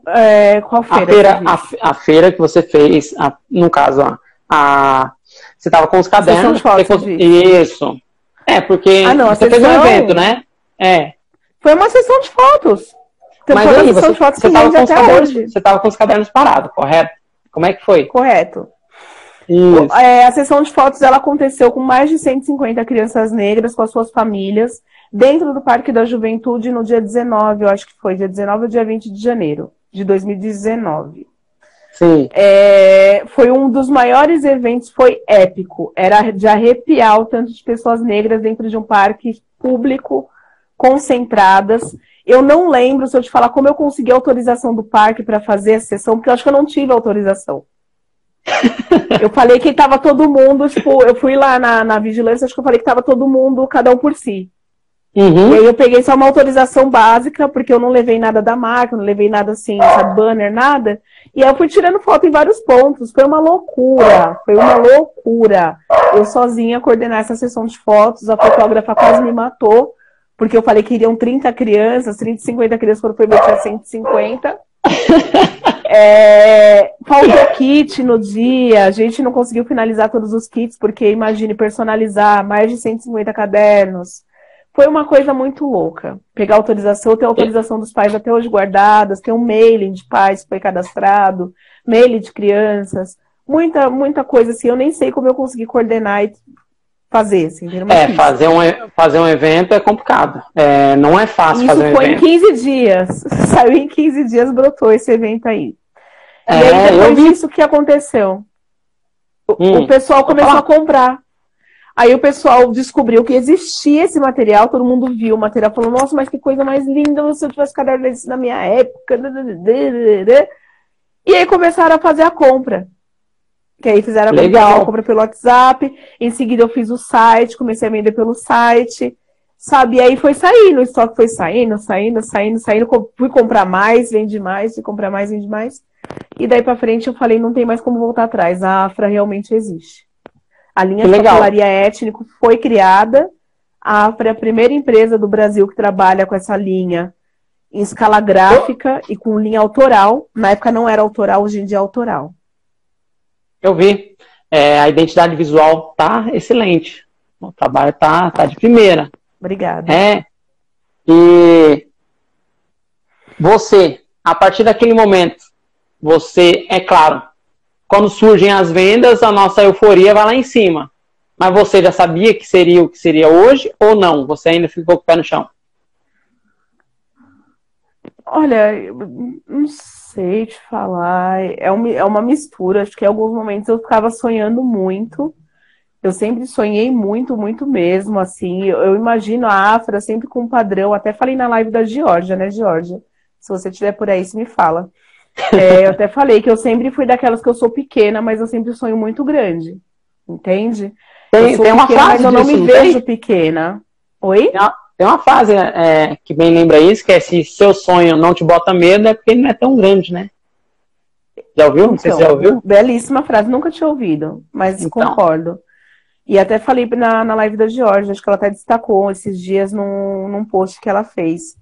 É, qual feira? A feira, a, a, feira que você fez, a, no caso, a, a você estava com os cadernos. De fotos, Isso. É, porque ah, não, você sessão... fez um evento, né? É. Foi uma sessão de fotos. Então, Mas aí, você, você estava com, os cadernos, você com os cadernos parados, correto? Como é que foi? Correto. É, a sessão de fotos ela aconteceu com mais de 150 crianças negras, com as suas famílias dentro do Parque da Juventude no dia 19, eu acho que foi dia 19 ou dia 20 de janeiro de 2019. Sim. É, foi um dos maiores eventos, foi épico. Era de arrepiar o tanto de pessoas negras dentro de um parque público, concentradas. Eu não lembro, se eu te falar, como eu consegui a autorização do parque para fazer a sessão, porque eu acho que eu não tive autorização. eu falei que estava todo mundo, tipo, eu fui lá na, na vigilância, acho que eu falei que estava todo mundo, cada um por si. Uhum. E aí eu peguei só uma autorização básica, porque eu não levei nada da marca, não levei nada assim, sabe, banner, nada. E aí eu fui tirando foto em vários pontos. Foi uma loucura, foi uma loucura. Eu sozinha coordenar essa sessão de fotos, a fotógrafa quase me matou, porque eu falei que iriam 30 crianças, 30, 50 crianças, quando foi ver tinha 150. É, faltou kit no dia, a gente não conseguiu finalizar todos os kits, porque imagine personalizar mais de 150 cadernos foi uma coisa muito louca. Pegar autorização, ter autorização dos pais até hoje guardadas, ter um mailing de pais que foi cadastrado, mailing de crianças, muita, muita coisa assim. Eu nem sei como eu consegui coordenar e fazer, assim, É, fazer um, fazer um evento é complicado. É, não é fácil Isso fazer um foi evento. em 15 dias. Saiu em 15 dias, brotou esse evento aí. É, e aí, depois disso, o que aconteceu? O, hum, o pessoal começou a comprar. Aí o pessoal descobriu que existia esse material, todo mundo viu o material, falou, nossa, mas que coisa mais linda, se eu tivesse caderno desse na minha época. E aí começaram a fazer a compra. Que aí fizeram a compra pelo WhatsApp, em seguida eu fiz o site, comecei a vender pelo site, sabe? E aí foi saindo, o estoque foi saindo, saindo, saindo, saindo, fui comprar mais, vende mais, fui comprar mais, vende mais. E daí pra frente eu falei, não tem mais como voltar atrás, a Afra realmente existe. A linha de papelaria étnico foi criada. A AFRA é a primeira empresa do Brasil que trabalha com essa linha em escala gráfica e com linha autoral. Na época não era autoral, hoje em dia é autoral. Eu vi. É, a identidade visual tá excelente. O trabalho tá, tá de primeira. Obrigada. É. E você, a partir daquele momento, você, é claro, quando surgem as vendas, a nossa euforia vai lá em cima. Mas você já sabia que seria o que seria hoje ou não? Você ainda ficou com o pé no chão? Olha, não sei te falar. É uma, é uma mistura. Acho que em alguns momentos eu ficava sonhando muito. Eu sempre sonhei muito, muito mesmo, assim. Eu, imagino a Afra sempre com um padrão. Até falei na live da Georgia, né, Georgia? Se você estiver por aí, você me fala. É, eu até falei que eu sempre fui daquelas que eu sou pequena, mas eu sempre sonho muito grande. Entende? Tem, tem uma pequena, mas eu não me vejo pequena. Oi? Tem uma, tem uma frase é, que bem lembra isso, que é se seu sonho não te bota medo, é porque ele não é tão grande, né? Já ouviu? Não então, sei se já então, ouviu. Belíssima frase, nunca tinha ouvido, mas então. concordo. E até falei na, na live da Georgia, acho que ela até destacou esses dias num, num post que ela fez.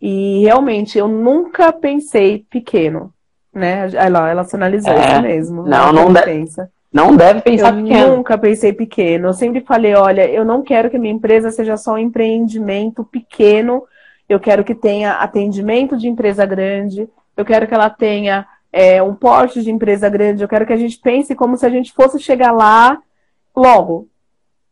E realmente, eu nunca pensei pequeno, né? Ela, ela se analisou é, isso mesmo. Não, não, de, pensa. não deve pensar eu pequeno. Eu nunca pensei pequeno. Eu sempre falei, olha, eu não quero que minha empresa seja só um empreendimento pequeno. Eu quero que tenha atendimento de empresa grande. Eu quero que ela tenha é, um porte de empresa grande. Eu quero que a gente pense como se a gente fosse chegar lá logo.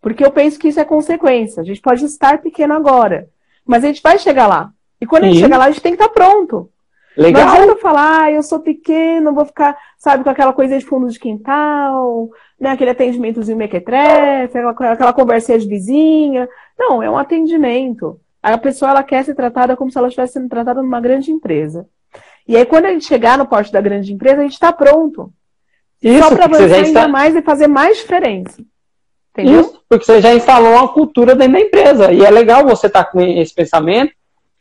Porque eu penso que isso é consequência. A gente pode estar pequeno agora, mas a gente vai chegar lá. E quando a gente chegar lá, a gente tem que estar pronto. Legal. Não adianta falar, ah, eu sou pequeno, vou ficar, sabe, com aquela coisa de fundo de quintal, né, aquele atendimentozinho mequetrefe, aquela, aquela conversinha de vizinha. Não, é um atendimento. A pessoa, ela quer ser tratada como se ela estivesse sendo tratada numa grande empresa. E aí, quando a gente chegar no porte da grande empresa, a gente está pronto. Isso, Só para avançar ainda está... mais e fazer mais diferença. Entendeu? Isso, porque você já instalou uma cultura dentro da empresa. E é legal você estar tá com esse pensamento,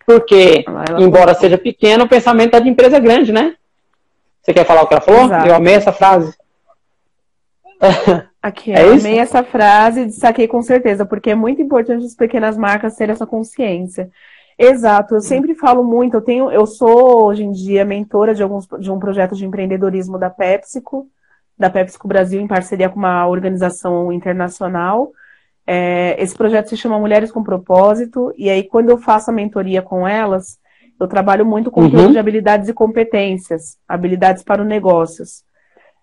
porque, embora seja pequeno, o pensamento é de empresa grande, né? Você quer falar o que ela falou? Exato. Eu amei essa frase. Aqui, é eu amei essa frase e destaquei com certeza, porque é muito importante as pequenas marcas terem essa consciência. Exato, eu sempre falo muito, eu tenho, eu sou hoje em dia mentora de alguns de um projeto de empreendedorismo da PepsiCo, da PepsiCo Brasil, em parceria com uma organização internacional. É, esse projeto se chama Mulheres com Propósito, e aí quando eu faço a mentoria com elas, eu trabalho muito com uhum. de habilidades e competências, habilidades para os negócios.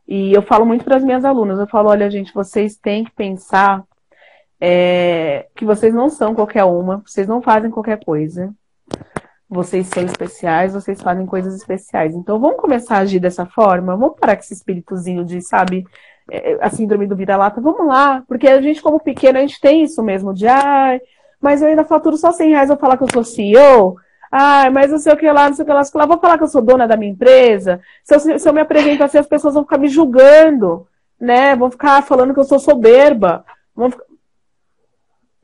E eu falo muito para as minhas alunas, eu falo, olha, gente, vocês têm que pensar é, que vocês não são qualquer uma, vocês não fazem qualquer coisa. Vocês são especiais, vocês fazem coisas especiais. Então vamos começar a agir dessa forma? Vamos parar com esse espíritozinho de, sabe, a síndrome do vira-lata? Vamos lá, porque a gente, como pequeno, a gente tem isso mesmo de, ai, mas eu ainda faturo só 100 reais, vou falar que eu sou CEO. Ah, mas não sei o que lá, não sei o que lá. Vou falar que eu sou dona da minha empresa. Se eu, se eu me apresento assim, as pessoas vão ficar me julgando, né? Vão ficar falando que eu sou soberba. Vão ficar...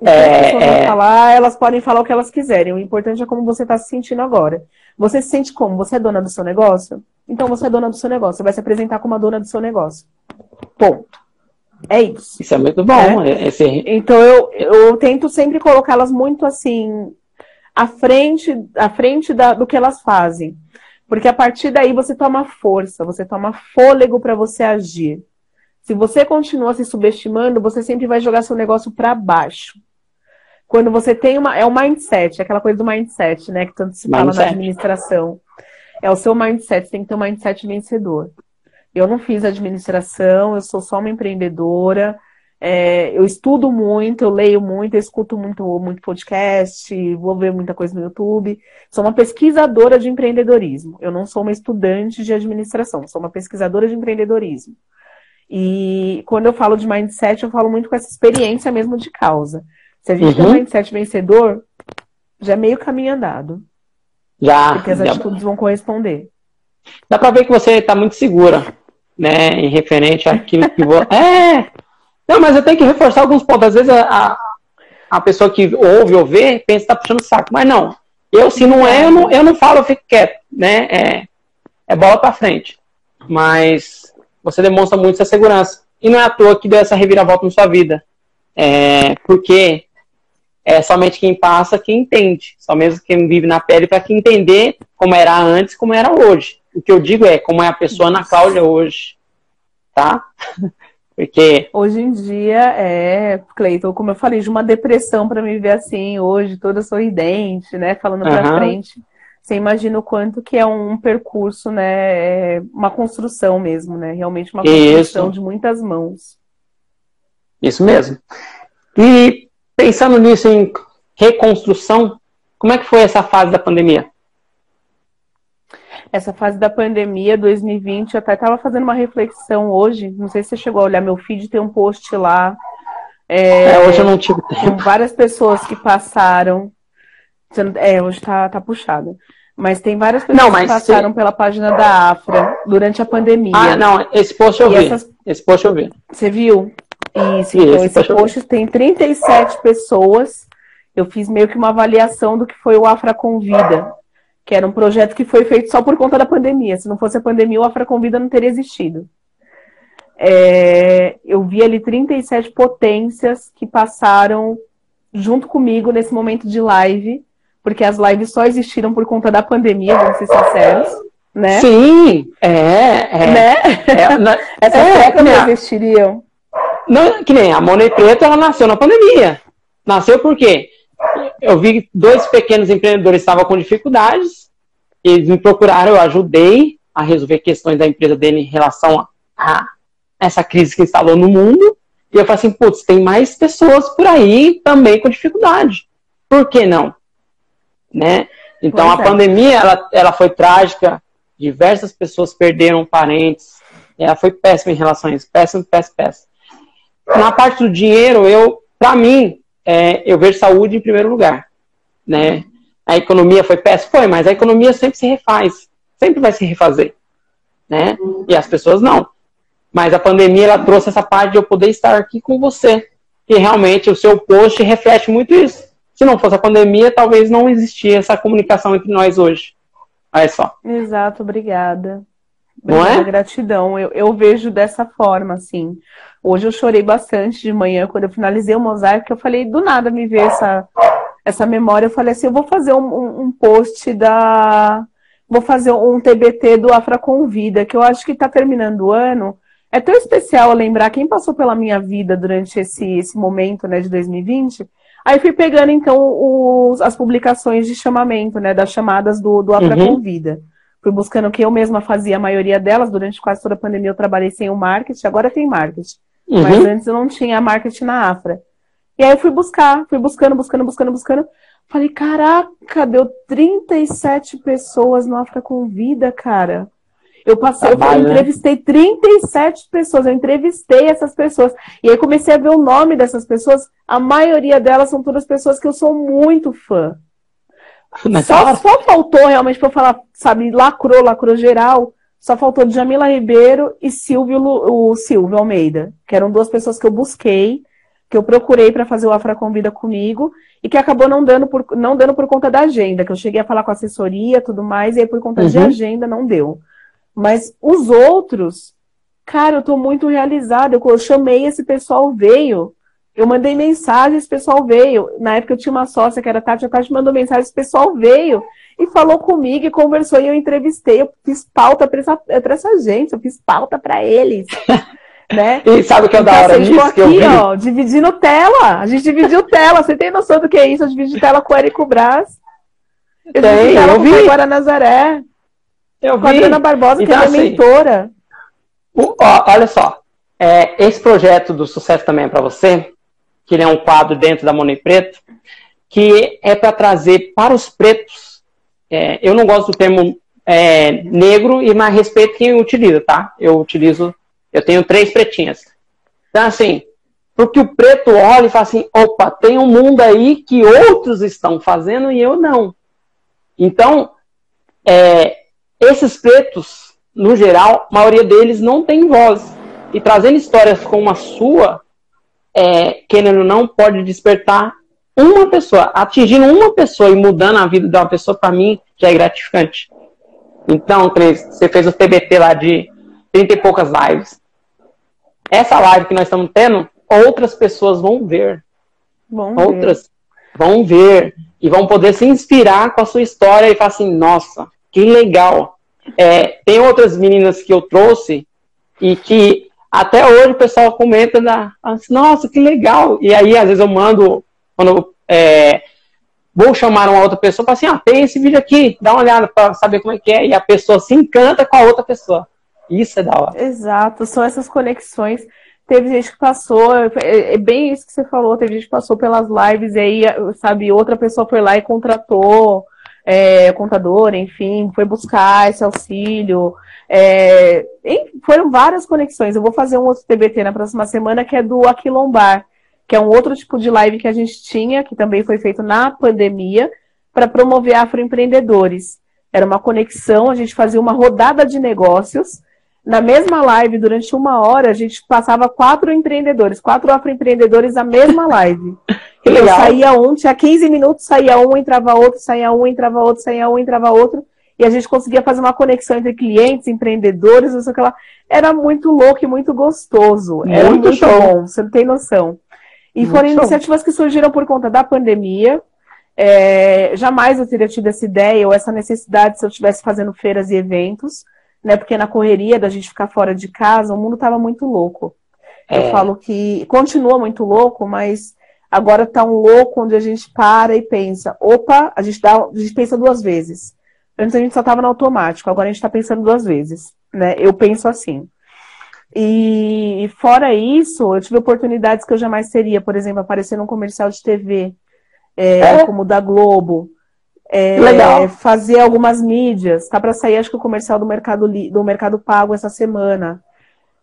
É, as pessoas é... vão falar, elas podem falar o que elas quiserem. O importante é como você está se sentindo agora. Você se sente como? Você é dona do seu negócio? Então você é dona do seu negócio. Você vai se apresentar como a dona do seu negócio. Ponto. É isso. Isso é muito bom. É? Esse... Então eu, eu tento sempre colocá-las muito assim à frente, à frente da, do que elas fazem. Porque a partir daí você toma força, você toma fôlego para você agir. Se você continua se subestimando, você sempre vai jogar seu negócio para baixo. Quando você tem uma. É o mindset, aquela coisa do mindset, né? Que tanto se fala mindset. na administração. É o seu mindset, você tem que ter um mindset vencedor. Eu não fiz administração, eu sou só uma empreendedora. É, eu estudo muito, eu leio muito, eu escuto muito, muito podcast, vou ver muita coisa no YouTube. Sou uma pesquisadora de empreendedorismo. Eu não sou uma estudante de administração, sou uma pesquisadora de empreendedorismo. E quando eu falo de mindset, eu falo muito com essa experiência mesmo de causa. Se a gente uhum. tem um mindset vencedor, já é meio caminho andado. Já. Porque as já. atitudes vão corresponder. Dá pra ver que você tá muito segura, né? Em referente àquilo que você. é! Não, mas eu tenho que reforçar alguns pontos. Às vezes a, a pessoa que ouve ou vê pensa que tá puxando o saco. Mas não. Eu, se não é, eu não, eu não falo, eu fico quieto, né? É, é bola pra frente. Mas você demonstra muito essa segurança. E não é à toa que deu essa reviravolta na sua vida. É, porque é somente quem passa que entende. Só mesmo quem vive na pele para que entender como era antes como era hoje. O que eu digo é como é a pessoa na Cláudia hoje. Tá? Porque. Hoje em dia, é, Cleiton, como eu falei, de uma depressão para me ver assim, hoje, toda sorridente, né? Falando para uhum. frente. Você imagina o quanto que é um percurso, né? É uma construção mesmo, né? Realmente uma construção Isso. de muitas mãos. Isso mesmo. E Pensando nisso em reconstrução, como é que foi essa fase da pandemia? Essa fase da pandemia 2020, eu até estava fazendo uma reflexão hoje. Não sei se você chegou a olhar meu feed, tem um post lá. É, é, hoje eu não tive tempo. Com várias pessoas que passaram. É, hoje tá, tá puxado. Mas tem várias pessoas não, que passaram se... pela página da Afra durante a pandemia. Ah, não, esse post eu e vi. Essas... Esse post eu vi. Você viu? Isso, então esse, esse post tem 37 pessoas. Eu fiz meio que uma avaliação do que foi o Afra Convida, que era um projeto que foi feito só por conta da pandemia. Se não fosse a pandemia, o Afra Convida não teria existido. É, eu vi ali 37 potências que passaram junto comigo nesse momento de live, porque as lives só existiram por conta da pandemia, vamos ser sinceros. Né? Sim, é. é né? É, Essas é, não existiriam. Não, que nem a Money Preta, ela nasceu na pandemia. Nasceu por quê? Eu vi dois pequenos empreendedores estavam com dificuldades, eles me procuraram, eu ajudei a resolver questões da empresa dele em relação a essa crise que instalou no mundo. E eu falei assim, putz, tem mais pessoas por aí também com dificuldade. Por que não? Né? Então pois a é. pandemia, ela, ela foi trágica, diversas pessoas perderam parentes, ela foi péssima em relações, péssima, péssima, péssima. Na parte do dinheiro, eu, para mim, é, eu vejo saúde em primeiro lugar, né? A economia foi péssima, foi, mas a economia sempre se refaz, sempre vai se refazer, né? E as pessoas não. Mas a pandemia ela trouxe essa parte de eu poder estar aqui com você, e realmente o seu post reflete muito isso. Se não fosse a pandemia, talvez não existia essa comunicação entre nós hoje. Olha só. Exato, obrigada. Não é? Gratidão. Eu, eu vejo dessa forma, assim. Hoje eu chorei bastante de manhã quando eu finalizei o mosaico, eu falei, do nada me veio essa, essa memória. Eu falei assim, eu vou fazer um, um, um post da. Vou fazer um TBT do Afra Convida, que eu acho que está terminando o ano. É tão especial lembrar quem passou pela minha vida durante esse, esse momento né, de 2020 Aí fui pegando, então, os, as publicações de chamamento, né? Das chamadas do, do Afra uhum. Convida. Fui buscando o que eu mesma fazia, a maioria delas. Durante quase toda a pandemia eu trabalhei sem o marketing, agora tem marketing. Uhum. Mas antes eu não tinha marketing na Afra. E aí eu fui buscar, fui buscando, buscando, buscando, buscando. Falei, caraca, deu 37 pessoas no Afra Convida, cara. Eu passei, eu né? entrevistei 37 pessoas, eu entrevistei essas pessoas. E aí comecei a ver o nome dessas pessoas. A maioria delas são todas pessoas que eu sou muito fã. Só, só, faltou realmente para eu falar, sabe, lacrou, lacrou geral. Só faltou Jamila Ribeiro e Silvio, o Silvio Almeida, que eram duas pessoas que eu busquei, que eu procurei para fazer o Afra Convida comigo e que acabou não dando por, não dando por conta da agenda, que eu cheguei a falar com a assessoria tudo mais, e aí por conta uhum. de agenda não deu. Mas os outros, cara, eu tô muito realizada. Eu, eu chamei, esse pessoal veio. Eu mandei mensagem, esse pessoal veio. Na época eu tinha uma sócia que era Tati, a Tati mandou mensagem, esse pessoal veio e falou comigo e conversou e eu entrevistei. Eu fiz pauta para essa, essa gente, eu fiz pauta para eles. né? E sabe o que é então, da hora disso? aqui, que ó, dividindo tela. A gente dividiu tela. Você tem noção do que é isso? Eu dividi tela com o Érico Braz. Eu tem, dividi tela eu com vi. o Guara Nazaré. Eu vi. Adriana Barbosa, então, que é minha assim, mentora. O, ó, olha só. É, esse projeto do sucesso também é para você, que ele é um quadro dentro da Money Preto, que é para trazer para os pretos. É, eu não gosto do termo é, negro e mais respeito quem utiliza, tá? Eu utilizo, eu tenho três pretinhas. Então, assim, porque o preto olha e fala assim: opa, tem um mundo aí que outros estão fazendo e eu não. Então, é, esses pretos, no geral, a maioria deles não tem voz. E trazendo histórias como a sua, é, querendo ou não, pode despertar uma pessoa. Atingindo uma pessoa e mudando a vida de uma pessoa, para mim, já é gratificante. Então, Cris, você fez o TBT lá de 30 e poucas lives. Essa live que nós estamos tendo, outras pessoas vão ver. Vão outras ver. vão ver. E vão poder se inspirar com a sua história e falar assim, nossa, que legal. É, tem outras meninas que eu trouxe e que até hoje o pessoal comenta, na, assim, nossa, que legal. E aí, às vezes, eu mando, quando é, vou chamar uma outra pessoa, para assim, ah, tem esse vídeo aqui, dá uma olhada para saber como é que é. E a pessoa se encanta com a outra pessoa. Isso é da hora. Exato, são essas conexões. Teve gente que passou, é, é bem isso que você falou, teve gente que passou pelas lives e aí, sabe, outra pessoa foi lá e contratou é, contador, enfim, foi buscar esse auxílio. É, foram várias conexões. Eu vou fazer um outro TBT na próxima semana que é do Aquilombar, que é um outro tipo de live que a gente tinha, que também foi feito na pandemia, para promover afroempreendedores. Era uma conexão, a gente fazia uma rodada de negócios na mesma live, durante uma hora, a gente passava quatro empreendedores, quatro afroempreendedores na mesma live. Que legal. Eu saía um, tinha 15 minutos, saía um, entrava outro, saía um, entrava outro, saía um, entrava outro. E a gente conseguia fazer uma conexão entre clientes, empreendedores, não sei o que lá. Era muito louco e muito gostoso. Muito Era muito show. bom, você não tem noção. E muito foram show. iniciativas que surgiram por conta da pandemia. É, jamais eu teria tido essa ideia ou essa necessidade se eu estivesse fazendo feiras e eventos né? Porque na correria da gente ficar fora de casa, o mundo estava muito louco. É. Eu falo que continua muito louco, mas agora está um louco onde a gente para e pensa, opa, a gente dá, a gente pensa duas vezes. Antes a gente só estava no automático, agora a gente está pensando duas vezes, né? Eu penso assim. E fora isso, eu tive oportunidades que eu jamais teria, por exemplo, aparecer num comercial de TV, é, é? como o da Globo. É, Legal. Fazer algumas mídias. Tá para sair, acho que o comercial do Mercado, do Mercado Pago essa semana.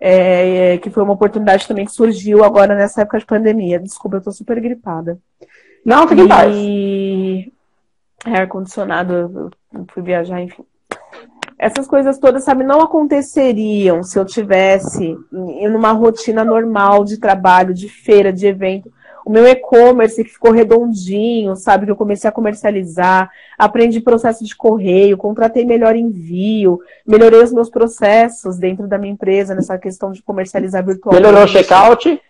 É, que foi uma oportunidade também que surgiu agora nessa época de pandemia. Desculpa, eu tô super gripada. Não, fique em paz. E ar-condicionado, fui viajar, enfim. Essas coisas todas, sabe, não aconteceriam se eu tivesse em uma rotina normal de trabalho, de feira, de evento. O meu e-commerce que ficou redondinho, sabe, que eu comecei a comercializar, aprendi processo de correio, contratei melhor envio, melhorei os meus processos dentro da minha empresa nessa questão de comercializar virtualmente. Melhorou o checkout?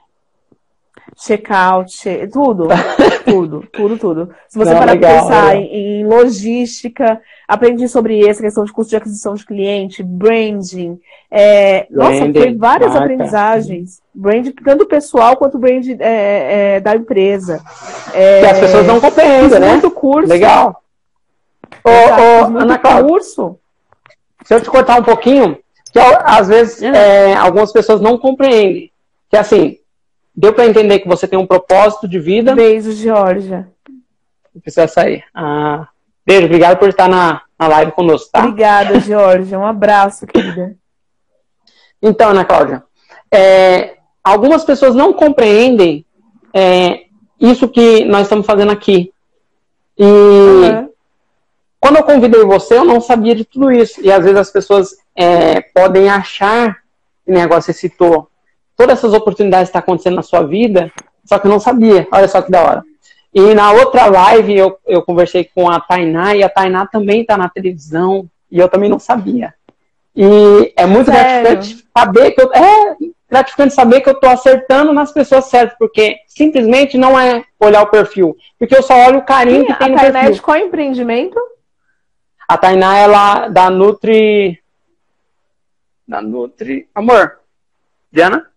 Checkout, tudo, tudo, tudo, tudo. Se você Não, parar para pensar em, em, logística, aprendi sobre essa questão de custo de aquisição de cliente, branding. É, nossa, foi várias marca. aprendizagens. Brand, tanto pessoal quanto brand é, é, da empresa. É, que as pessoas não compreendem, né? muito curso. Legal. Ô, ô, Ana Cláudia, curso. Se eu te cortar um pouquinho, que às vezes é. é, algumas pessoas não compreendem. Que assim, Deu para entender que você tem um propósito de vida? Beijo, Georgia. Precisa sair. Ah, beijo, obrigado por estar na, na live conosco, tá? Obrigada, Georgia. Um abraço, querida. Então, Ana Cláudia, é, algumas pessoas não compreendem é, isso que nós estamos fazendo aqui. E uhum. quando eu convidei você, eu não sabia de tudo isso. E às vezes as pessoas é, podem achar, que o negócio você citou, todas essas oportunidades estão acontecendo na sua vida, só que eu não sabia. Olha só que da hora. E na outra live eu, eu conversei com a Tainá e a Tainá também está na televisão e eu também não sabia. E é muito Sério? gratificante saber que eu. É gratificante saber que eu estou acertando nas pessoas certas, porque simplesmente não é olhar o perfil. Porque eu só olho o carinho Sim, que tem no perfil. A Tainá é de qual empreendimento? A Tainá, ela da Nutri. Da Nutri. Amor, Diana?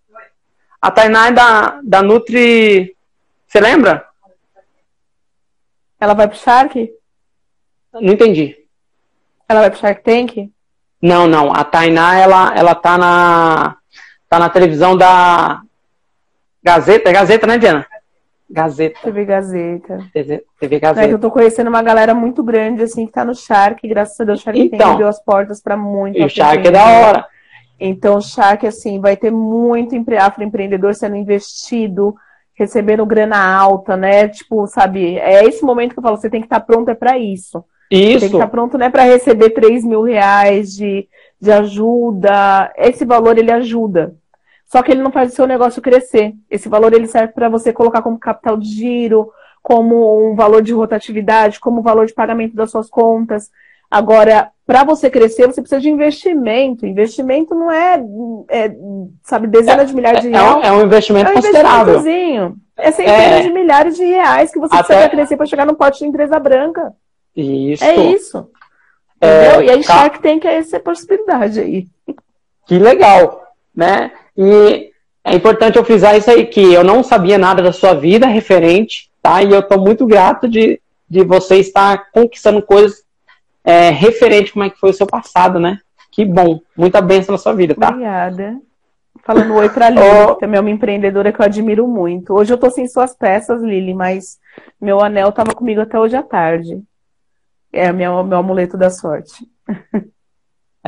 A Tainá é da, da Nutri. Você lembra? Ela vai pro Shark? Não entendi. Ela vai pro Shark Tank? Não, não. A Tainá, ela, ela tá na. tá na televisão da. Gazeta, é Gazeta, né, Diana? Gazeta. TV Gazeta. TV, TV Gazeta. É que eu tô conhecendo uma galera muito grande, assim, que tá no Shark, graças a Deus, o Shark então, abriu as portas para muito. E o Shark é da hora. Então, o Shark, assim, vai ter muito afroempreendedor sendo investido, recebendo grana alta, né? Tipo, sabe, é esse momento que eu falo, você tem que estar tá pronto é para isso. Isso. Você tem que estar tá pronto, né, para receber 3 mil reais de, de ajuda. Esse valor, ele ajuda. Só que ele não faz o seu negócio crescer. Esse valor, ele serve para você colocar como capital de giro, como um valor de rotatividade, como valor de pagamento das suas contas. Agora, para você crescer, você precisa de investimento. Investimento não é, é sabe, dezenas é, de milhares de reais. É um, é um investimento é um considerável. É centenas de milhares de reais que você Até... precisa crescer para chegar no pote de empresa branca. Isso. É isso. É, Entendeu? E aí, tá. Shark tem que é essa possibilidade aí. Que legal, né? E é importante eu frisar isso aí, que eu não sabia nada da sua vida referente, tá? E eu estou muito grato de, de você estar conquistando coisas é, referente como é que foi o seu passado, né? Que bom. Muita bênção na sua vida, tá? Obrigada. Falando oi pra Lili, oh. que também é uma empreendedora que eu admiro muito. Hoje eu tô sem suas peças, Lili, mas meu anel tava comigo até hoje à tarde. É meu, meu amuleto da sorte.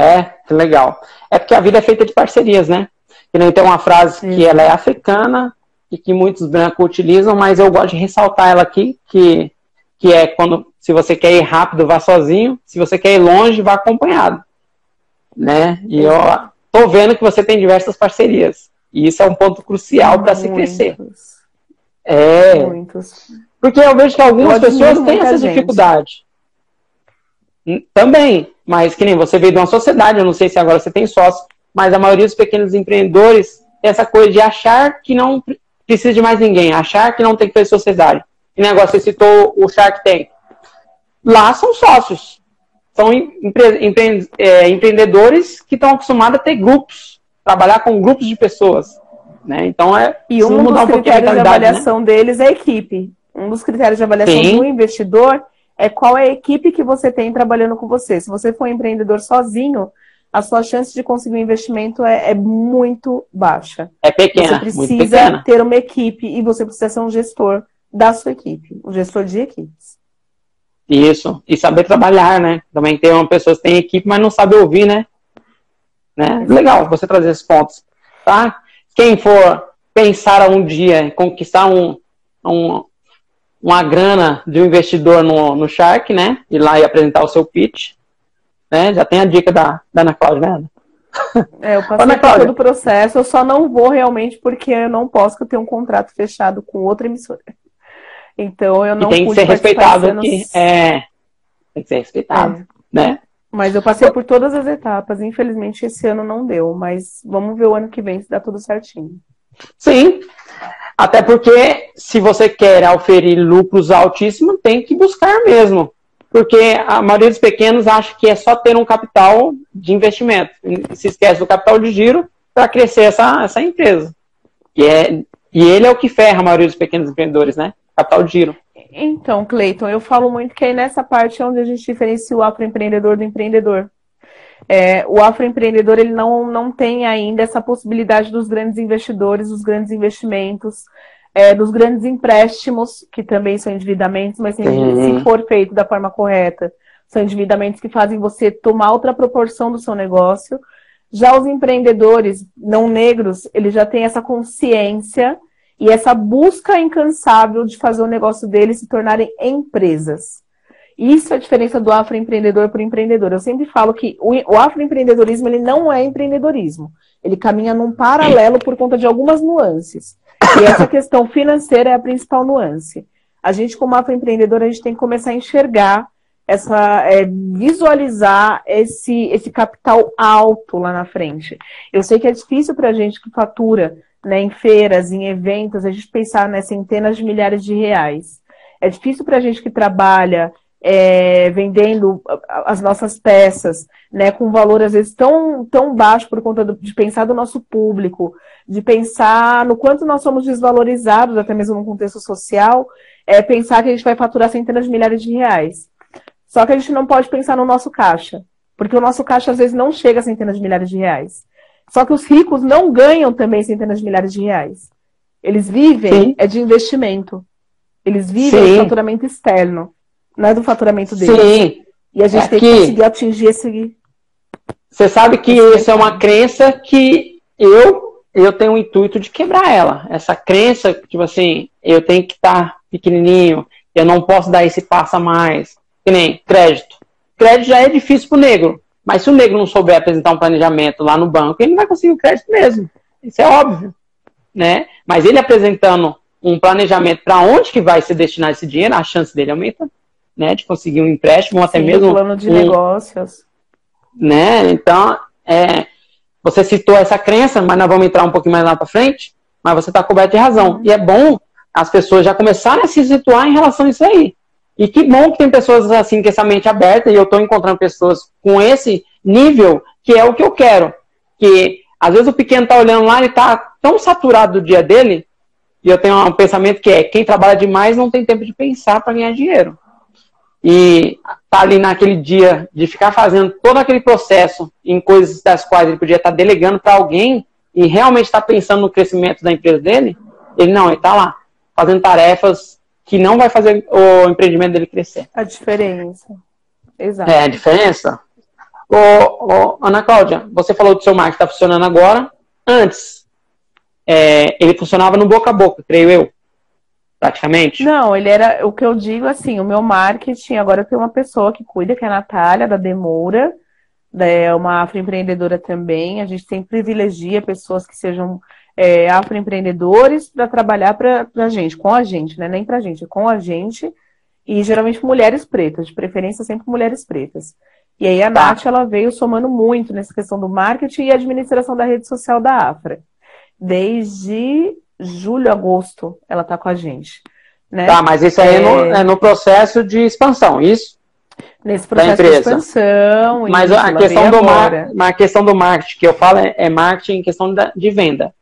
É, que legal. É porque a vida é feita de parcerias, né? Que nem tem uma frase que ela é africana e que muitos brancos utilizam, mas eu gosto de ressaltar ela aqui, que, que é quando se você quer ir rápido, vá sozinho. Se você quer ir longe, vá acompanhado. Né? E eu tô vendo que você tem diversas parcerias. E isso é um ponto crucial para se crescer. É. Muitos. Porque eu vejo que algumas pessoas têm essa gente. dificuldade. Hum, também, mas que nem você veio de uma sociedade, eu não sei se agora você tem sócio, mas a maioria dos pequenos empreendedores tem essa coisa de achar que não precisa de mais ninguém, achar que não tem que ter sociedade. E negócio, você citou o Shark Tank. Lá são sócios. São empre empre é, empreendedores que estão acostumados a ter grupos, trabalhar com grupos de pessoas. Né? Então é. E um dos critérios de né? avaliação né? deles é a equipe. Um dos critérios de avaliação Sim. do investidor é qual é a equipe que você tem trabalhando com você. Se você for um empreendedor sozinho, a sua chance de conseguir um investimento é, é muito baixa. É pequena. Você precisa ter uma equipe e você precisa ser um gestor da sua equipe, um gestor de equipes. Isso. E saber trabalhar, né? Também tem uma pessoa que tem equipe, mas não sabe ouvir, né? né? Legal você trazer esses pontos. Tá? Quem for pensar um dia em conquistar um, um, uma grana de um investidor no, no Shark, né? Ir lá e apresentar o seu pitch. Né? Já tem a dica da, da Ana Cláudia, né? É, eu passei por todo o processo, eu só não vou realmente porque eu não posso, que eu tenho um contrato fechado com outra emissora. Então eu não e tem que ser respeitado que é tem que ser respeitado, é. né? Mas eu passei por todas as etapas. Infelizmente esse ano não deu, mas vamos ver o ano que vem se dá tudo certinho. Sim. Até porque se você quer oferir lucros altíssimos, tem que buscar mesmo. Porque a maioria dos pequenos acha que é só ter um capital de investimento. Se esquece do capital de giro para crescer essa, essa empresa. E, é, e ele é o que ferra a maioria dos pequenos empreendedores, né? Capital de giro. Então, Cleiton, eu falo muito que aí nessa parte é onde a gente diferencia o afroempreendedor do empreendedor. É, o afroempreendedor ele não, não tem ainda essa possibilidade dos grandes investidores, dos grandes investimentos, é, dos grandes empréstimos, que também são endividamentos, mas se for feito da forma correta, são endividamentos que fazem você tomar outra proporção do seu negócio. Já os empreendedores não negros, eles já têm essa consciência e essa busca incansável de fazer o negócio deles se tornarem empresas. Isso é a diferença do afroempreendedor para o empreendedor. Eu sempre falo que o, afroempreendedorismo ele não é empreendedorismo. Ele caminha num paralelo por conta de algumas nuances. E essa questão financeira é a principal nuance. A gente, como afroempreendedor, a gente tem que começar a enxergar essa é, visualizar esse, esse capital alto lá na frente. Eu sei que é difícil para a gente que fatura né, em feiras, em eventos, a gente pensar nas centenas de milhares de reais. É difícil para a gente que trabalha é, vendendo as nossas peças, né, com valor às vezes tão, tão baixo por conta do, de pensar do nosso público, de pensar no quanto nós somos desvalorizados, até mesmo no contexto social, é pensar que a gente vai faturar centenas de milhares de reais. Só que a gente não pode pensar no nosso caixa, porque o nosso caixa às vezes não chega a centenas de milhares de reais. Só que os ricos não ganham também centenas de milhares de reais. Eles vivem Sim. é de investimento. Eles vivem Sim. do faturamento externo, não é do faturamento deles. Sim. E a gente é tem que conseguir atingir esse. Você sabe que isso é uma crença que eu eu tenho o intuito de quebrar ela. Essa crença, tipo assim, eu tenho que estar pequenininho, eu não posso dar esse passo a mais. Que nem crédito. Crédito já é difícil pro negro. Mas se o negro não souber apresentar um planejamento lá no banco, ele não vai conseguir o crédito mesmo. Isso é óbvio. Né? Mas ele apresentando um planejamento para onde que vai ser destinado esse dinheiro, a chance dele aumenta, né? De conseguir um empréstimo, ou até mesmo. Um plano de um, negócios. Né? Então, é, você citou essa crença, mas nós vamos entrar um pouquinho mais lá para frente, mas você está coberto de razão. Uhum. E é bom as pessoas já começarem a se situar em relação a isso aí. E que bom que tem pessoas assim com essa mente aberta e eu estou encontrando pessoas com esse nível que é o que eu quero. Que às vezes o pequeno está olhando lá e está tão saturado do dia dele e eu tenho um pensamento que é quem trabalha demais não tem tempo de pensar para ganhar dinheiro. E tá ali naquele dia de ficar fazendo todo aquele processo em coisas das quais ele podia estar tá delegando para alguém e realmente estar tá pensando no crescimento da empresa dele, ele não, ele está lá fazendo tarefas que não vai fazer o empreendimento dele crescer. A diferença. Exato. É, a diferença. Ô, ô, Ana Cláudia, você falou que o seu marketing está funcionando agora. Antes, é, ele funcionava no boca a boca, creio eu. Praticamente. Não, ele era. O que eu digo assim, o meu marketing, agora eu tenho uma pessoa que cuida, que é a Natália, da Demoura. É uma afroempreendedora também. A gente tem privilegia pessoas que sejam é, afroempreendedores para trabalhar para a gente, com a gente, né? Nem para a gente, com a gente. E geralmente mulheres pretas, de preferência sempre mulheres pretas. E aí a tá. Nath, ela veio somando muito nessa questão do marketing e administração da rede social da Afra. Desde julho, agosto, ela está com a gente. Né? Tá, mas isso aí é, no, é no processo de expansão, isso? Nesse processo de expansão. Mas a questão, do mar, a questão do marketing que eu falo é, é marketing em questão da, de venda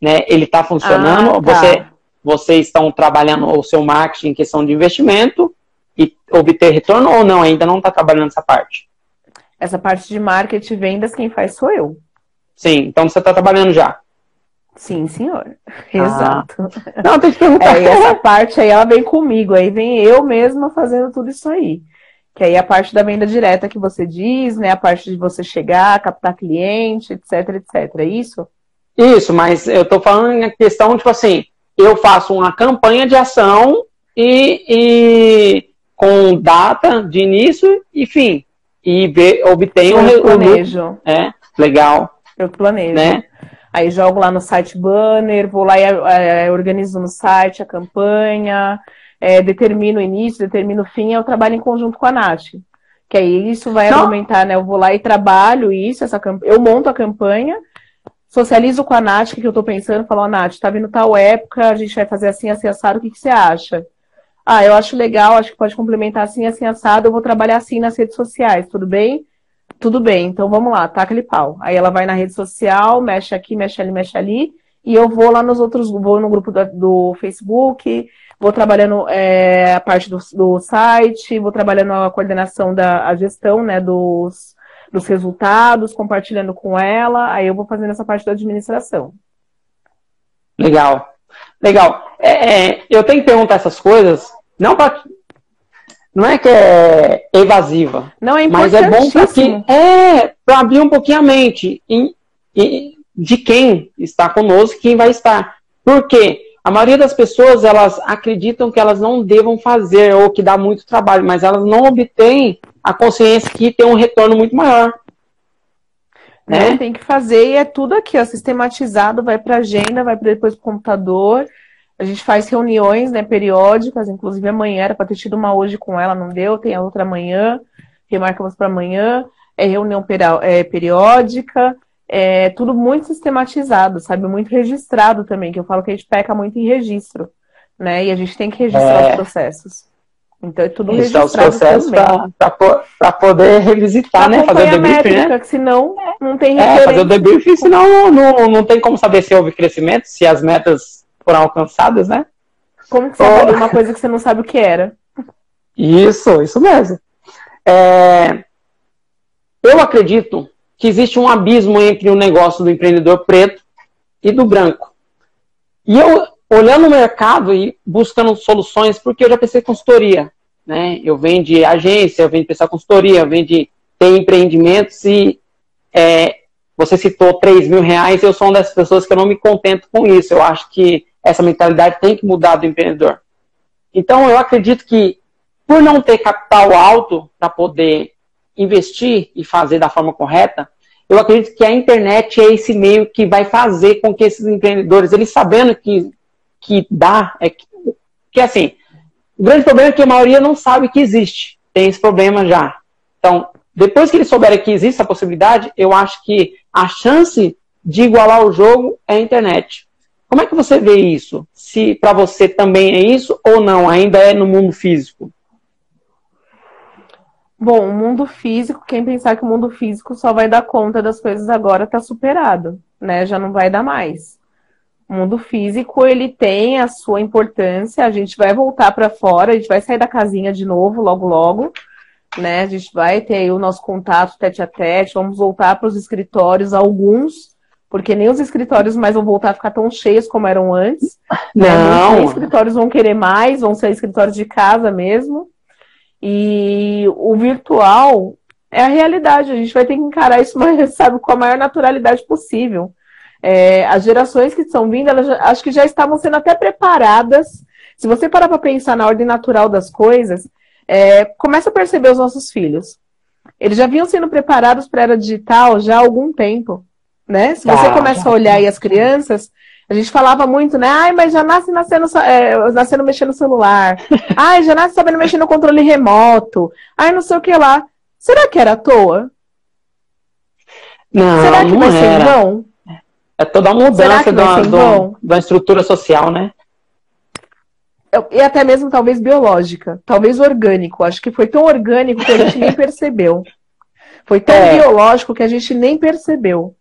né? Ele está funcionando, ah, tá. você, vocês estão trabalhando o seu marketing em questão de investimento e obter retorno ou não, ainda não está trabalhando essa parte? Essa parte de marketing e vendas, quem faz sou eu. Sim, então você está trabalhando já. Sim, senhor. Ah. Exato. Não, tem que perguntar. É, essa parte aí, ela vem comigo. Aí vem eu mesma fazendo tudo isso aí. Que aí é a parte da venda direta que você diz, né? A parte de você chegar, captar cliente, etc, etc. É isso? Isso, mas eu tô falando em questão, tipo assim, eu faço uma campanha de ação e, e com data de início e fim. E ver, obtenho eu planejo. É, legal. Eu planejo. Né? Aí jogo lá no site banner, vou lá e é, organizo no site a campanha, é, determino o início, determino o fim, eu trabalho em conjunto com a Nath. Que aí isso vai Não. aumentar, né? Eu vou lá e trabalho isso, essa campanha. Eu monto a campanha, socializo com a Nath que eu tô pensando, falo, Nath, tá vindo tal época, a gente vai fazer assim, assim, assado, o que, que você acha? Ah, eu acho legal, acho que pode complementar assim, assim, assado, eu vou trabalhar assim nas redes sociais, tudo bem? Tudo bem, então vamos lá, taca aquele pau. Aí ela vai na rede social, mexe aqui, mexe ali, mexe ali, e eu vou lá nos outros, vou no grupo do, do Facebook, vou trabalhando é, a parte do, do, site, vou trabalhando a coordenação da a gestão, né, dos, dos resultados, compartilhando com ela, aí eu vou fazendo essa parte da administração. Legal. Legal. É, é, eu tenho que perguntar essas coisas, não para não é que é evasiva. Não é Mas é bom para que é para abrir um pouquinho a mente em, em, de quem está conosco, quem vai estar. Porque a maioria das pessoas elas acreditam que elas não devam fazer ou que dá muito trabalho, mas elas não obtêm a consciência que tem um retorno muito maior. Né? Tem que fazer e é tudo aqui, ó, sistematizado, vai para agenda, vai depois para o computador. A gente faz reuniões né, periódicas, inclusive amanhã era para ter tido uma hoje com ela, não deu, tem a outra amanhã, remarcamos para amanhã, é reunião é, periódica, é tudo muito sistematizado, sabe? Muito registrado também, que eu falo que a gente peca muito em registro, né? E a gente tem que registrar é. os processos. Então é tudo Isso registrado é os processos para poder revisitar, pra né? Fazer o debriefing, métrica, né? Que senão não tem referência. É, fazer o debriefing, senão não, não, não tem como saber se houve crescimento, se as metas foram alcançadas, né? Como que você avalia uma coisa que você não sabe o que era? Isso, isso mesmo. É... Eu acredito que existe um abismo entre o negócio do empreendedor preto e do branco. E eu, olhando o mercado e buscando soluções, porque eu já pensei em consultoria, né? Eu venho de agência, eu venho de pensar consultoria, eu venho de ter empreendimentos e é, você citou 3 mil reais, eu sou uma das pessoas que eu não me contento com isso. Eu acho que essa mentalidade tem que mudar do empreendedor. Então, eu acredito que, por não ter capital alto para poder investir e fazer da forma correta, eu acredito que a internet é esse meio que vai fazer com que esses empreendedores, eles sabendo que, que dá, é que, que assim, o grande problema é que a maioria não sabe que existe. Tem esse problema já. Então, depois que eles souberem que existe essa possibilidade, eu acho que a chance de igualar o jogo é a internet. Como é que você vê isso? Se para você também é isso ou não? Ainda é no mundo físico? Bom, o mundo físico, quem pensar que o mundo físico só vai dar conta das coisas agora está superado, né? Já não vai dar mais. O mundo físico, ele tem a sua importância, a gente vai voltar para fora, a gente vai sair da casinha de novo logo logo, né? A gente vai ter aí o nosso contato tete a tete, vamos voltar para os escritórios, alguns porque nem os escritórios mais vão voltar a ficar tão cheios como eram antes. Né? Não. Né? Os escritórios vão querer mais, vão ser escritórios de casa mesmo. E o virtual é a realidade. A gente vai ter que encarar isso, sabe, com a maior naturalidade possível. É, as gerações que estão vindo, elas já, acho que já estavam sendo até preparadas. Se você parar para pensar na ordem natural das coisas, é, começa a perceber os nossos filhos. Eles já vinham sendo preparados para a era digital já há algum tempo né? Se você ah, começa a olhar aí as crianças, a gente falava muito, né? Ai, mas já nasce nascendo, é, nascendo mexendo no celular. Ai, já nasce sabendo mexer no controle remoto. Ai, não sei o que lá. Será que era à toa? Não, Será que não vai ser era. É toda a mudança da, do, da estrutura social, né? E até mesmo talvez biológica, talvez orgânico. Acho que foi tão orgânico que a gente nem percebeu. Foi tão é. biológico que a gente nem percebeu.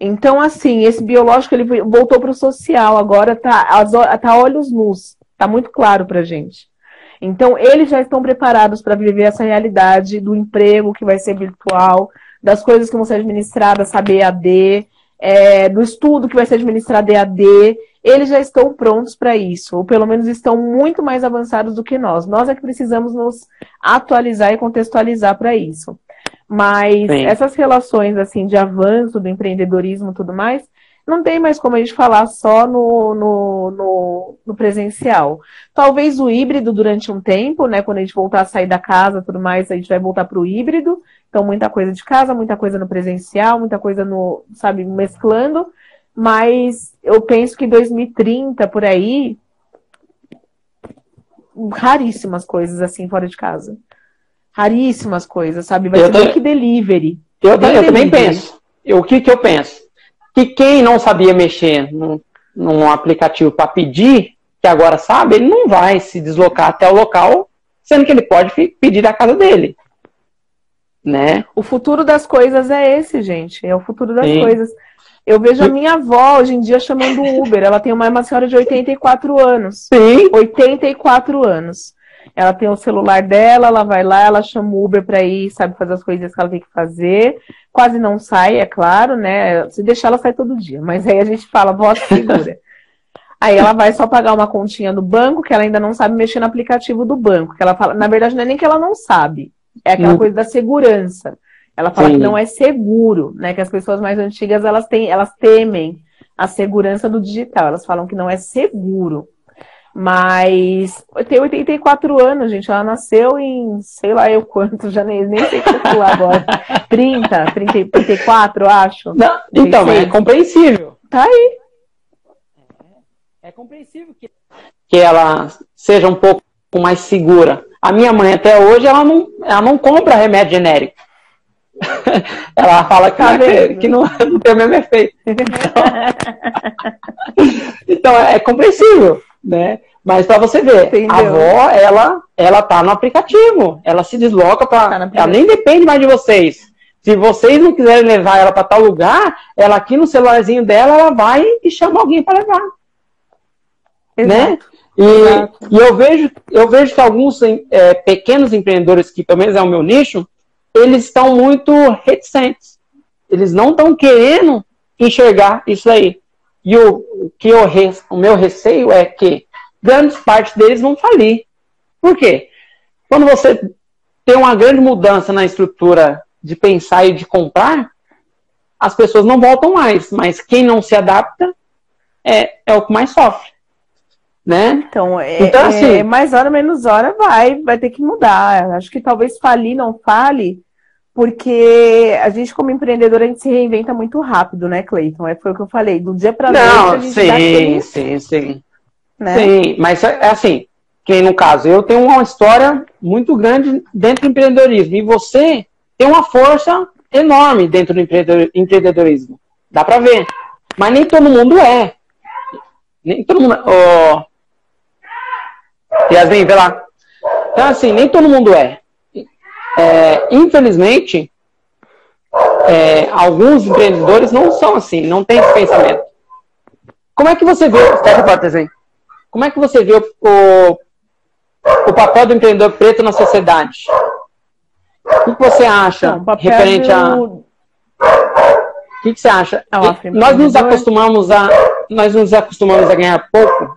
Então, assim, esse biológico ele voltou para o social, agora tá, tá olhos nus, tá muito claro pra gente. Então, eles já estão preparados para viver essa realidade do emprego que vai ser virtual, das coisas que vão ser administradas, saber EAD, é, do estudo que vai ser administrado EAD. Eles já estão prontos para isso, ou pelo menos estão muito mais avançados do que nós. Nós é que precisamos nos atualizar e contextualizar para isso. Mas Sim. essas relações assim de avanço do empreendedorismo e tudo mais, não tem mais como a gente falar só no, no, no, no, presencial. Talvez o híbrido durante um tempo, né? Quando a gente voltar a sair da casa tudo mais, a gente vai voltar para o híbrido. Então, muita coisa de casa, muita coisa no presencial, muita coisa no, sabe, mesclando. Mas eu penso que 2030, por aí, raríssimas coisas assim fora de casa. Raríssimas coisas, sabe? Vai eu ser que delivery. Eu, eu também penso. o que, que eu penso? que quem não sabia mexer num, num aplicativo para pedir, que agora sabe, ele não vai se deslocar até o local, sendo que ele pode pedir da casa dele. Né? O futuro das coisas é esse, gente. É o futuro das Sim. coisas. Eu vejo a minha avó hoje em dia chamando Uber. Ela tem uma, uma senhora de 84 anos. Sim. 84 anos. Ela tem o celular dela, ela vai lá, ela chama o Uber para ir, sabe, fazer as coisas que ela tem que fazer. Quase não sai, é claro, né? Se deixar, ela sai todo dia. Mas aí a gente fala, voz segura. Aí ela vai só pagar uma continha no banco, que ela ainda não sabe mexer no aplicativo do banco. Que ela fala, na verdade, não é nem que ela não sabe, é aquela hum. coisa da segurança. Ela fala Sim. que não é seguro, né? Que as pessoas mais antigas elas têm, elas temem a segurança do digital. Elas falam que não é seguro. Mas tem 84 anos, gente. Ela nasceu em sei lá eu quanto, já nem, nem sei calcular agora. 30, 30, 34, acho. Não, então, é compreensível. Tá aí. É, é compreensível que, que ela seja um pouco mais segura. A minha mãe até hoje ela não, ela não compra remédio genérico. ela fala que, não, que não, não, tem o mesmo efeito. Então, então é compreensível né? Mas para você ver, Entendeu? a avó, ela, ela tá no aplicativo, ela se desloca para, tá ela nem depende mais de vocês. Se vocês não quiserem levar ela para tal lugar, ela aqui no celularzinho dela, ela vai e chama alguém para levar. Né? Exato. Né? E, e eu vejo, eu vejo que alguns é, pequenos empreendedores, que pelo menos é o meu nicho, eles estão muito reticentes. Eles não estão querendo enxergar isso aí. E o, que eu, o meu receio é que grandes partes deles vão falir. Por quê? Quando você tem uma grande mudança na estrutura de pensar e de comprar, as pessoas não voltam mais. Mas quem não se adapta é, é o que mais sofre. Né? Então, é, então assim, é, mais hora menos hora vai, vai ter que mudar. Acho que talvez falir não fale, porque a gente, como empreendedor, a gente se reinventa muito rápido, né, Cleiton? É, foi o que eu falei, do dia para noite. Não, sim, aquele... sim, sim. Né? Sim, mas é, é assim, que no caso, eu tenho uma história muito grande dentro do empreendedorismo, e você tem uma força enorme dentro do empreendedorismo. Dá para ver. Mas nem todo mundo é. Nem todo mundo. Oh... Yasmin, vê lá. Então, assim, nem todo mundo é. É, infelizmente, é, alguns empreendedores não são assim, não têm esse pensamento. Como é que você vê, como é que você vê o, o, o, papel do empreendedor preto na sociedade? O que você acha não, referente do... a. O que, que você acha? É nós nos acostumamos a nós nos acostumamos a ganhar pouco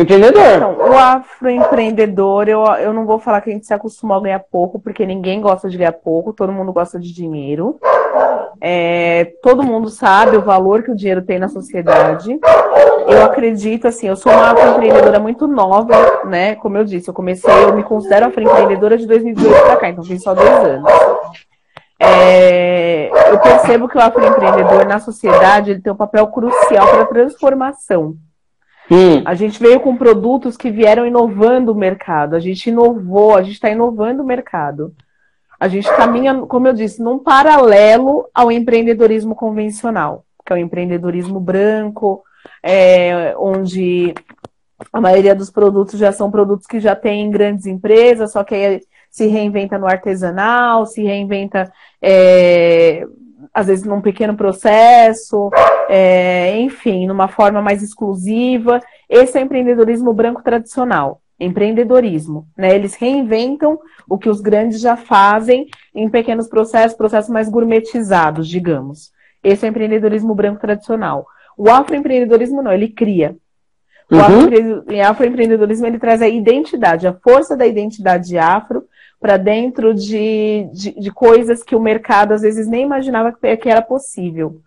Empreendedor. Então, o afroempreendedor, eu, eu não vou falar que a gente se acostumou a ganhar pouco, porque ninguém gosta de ganhar pouco, todo mundo gosta de dinheiro. É, todo mundo sabe o valor que o dinheiro tem na sociedade. Eu acredito, assim, eu sou uma afroempreendedora muito nova, né? Como eu disse, eu comecei, eu me considero afroempreendedora de 2018 para cá, então tem só dois anos. É, eu percebo que o afroempreendedor na sociedade ele tem um papel crucial para a transformação. Hum. A gente veio com produtos que vieram inovando o mercado. A gente inovou, a gente está inovando o mercado. A gente caminha, como eu disse, num paralelo ao empreendedorismo convencional, que é o empreendedorismo branco, é, onde a maioria dos produtos já são produtos que já tem grandes empresas, só que aí se reinventa no artesanal, se reinventa é, às vezes num pequeno processo, é, enfim, numa forma mais exclusiva. Esse é o empreendedorismo branco tradicional. empreendedorismo. Né? Eles reinventam o que os grandes já fazem em pequenos processos, processos mais gourmetizados, digamos. Esse é o empreendedorismo branco tradicional. O afroempreendedorismo não, ele cria. O uhum. afroempreendedorismo ele traz a identidade, a força da identidade afro para dentro de, de, de, coisas que o mercado às vezes nem imaginava que era possível.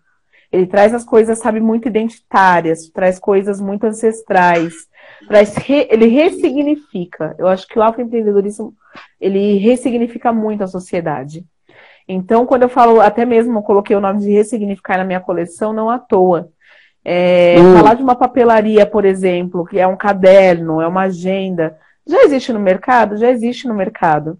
Ele traz as coisas, sabe, muito identitárias, traz coisas muito ancestrais, traz re, ele ressignifica. Eu acho que o afroempreendedorismo ele ressignifica muito a sociedade. Então, quando eu falo, até mesmo eu coloquei o nome de ressignificar na minha coleção, não à toa. É, hum. Falar de uma papelaria, por exemplo, que é um caderno, é uma agenda, já existe no mercado? Já existe no mercado.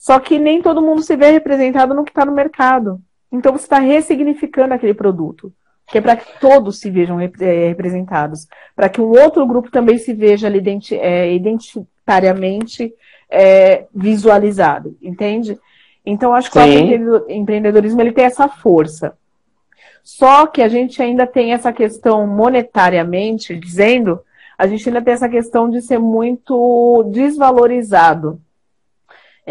Só que nem todo mundo se vê representado no que está no mercado. Então você está ressignificando aquele produto. Que é para que todos se vejam é, representados. Para que um outro grupo também se veja ali é, identitariamente é, visualizado. Entende? Então acho que Sim. o empreendedorismo ele tem essa força. Só que a gente ainda tem essa questão monetariamente, dizendo, a gente ainda tem essa questão de ser muito desvalorizado.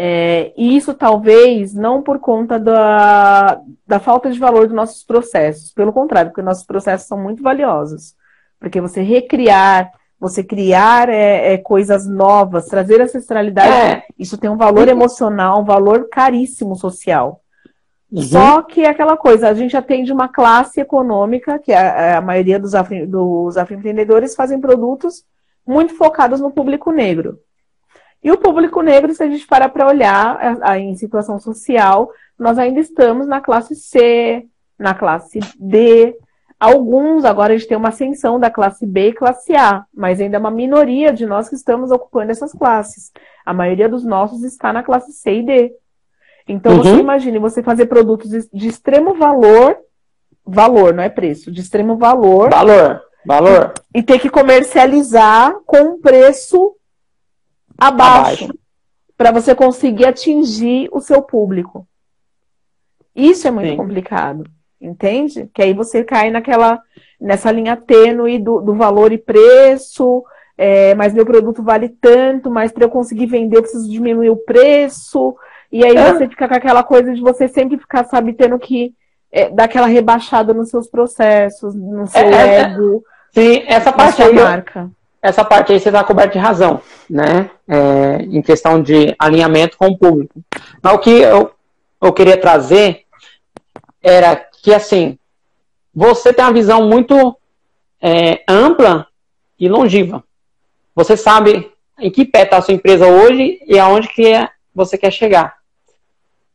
É, e isso talvez não por conta da, da falta de valor dos nossos processos, pelo contrário, porque nossos processos são muito valiosos. Porque você recriar, você criar é, é, coisas novas, trazer ancestralidade, é. isso tem um valor emocional, um valor caríssimo social. Uhum. Só que é aquela coisa, a gente atende uma classe econômica, que a, é, a maioria dos, afro, dos afroempreendedores fazem produtos muito focados no público negro. E o público negro, se a gente parar para olhar a, a, em situação social, nós ainda estamos na classe C, na classe D. Alguns, agora a gente tem uma ascensão da classe B e classe A, mas ainda é uma minoria de nós que estamos ocupando essas classes. A maioria dos nossos está na classe C e D. Então, uhum. você imagine você fazer produtos de extremo valor, valor, não é preço, de extremo valor. Valor, valor. E, ter que comercializar com um preço abaixo, abaixo. para você conseguir atingir o seu público. Isso é muito Sim. complicado, entende? Que aí você cai naquela nessa linha tênue do, do valor e preço, é, mas meu produto vale tanto, mas para eu conseguir vender eu preciso diminuir o preço. E aí é. você fica com aquela coisa de você sempre ficar, sabe, tendo que é, dar aquela rebaixada nos seus processos, no seu é, é ego. Sim, essa parte aí. Marca. Essa parte aí você está coberto de razão, né? É, em questão de alinhamento com o público. Mas o que eu, eu queria trazer era que, assim, você tem uma visão muito é, ampla e longeva. Você sabe em que pé está a sua empresa hoje e aonde que é, você quer chegar.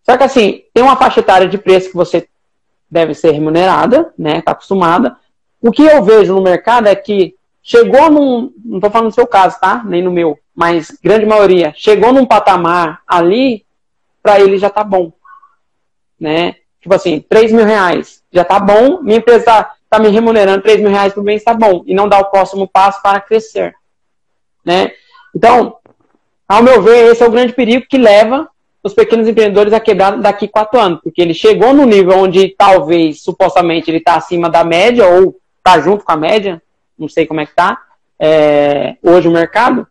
Só que assim, tem uma faixa etária de preço que você deve ser remunerada, né? Está acostumada. O que eu vejo no mercado é que chegou num. Não estou falando no seu caso, tá? Nem no meu, mas grande maioria, chegou num patamar ali, para ele já tá bom. Né? Tipo assim, 3 mil reais já tá bom, minha empresa tá, tá me remunerando 3 mil reais por mês, tá bom. E não dá o próximo passo para crescer. Né? Então, ao meu ver, esse é o grande perigo que leva os pequenos empreendedores a quebrar daqui quatro anos, porque ele chegou no nível onde talvez, supostamente, ele está acima da média ou está junto com a média, não sei como é que está é, hoje o mercado,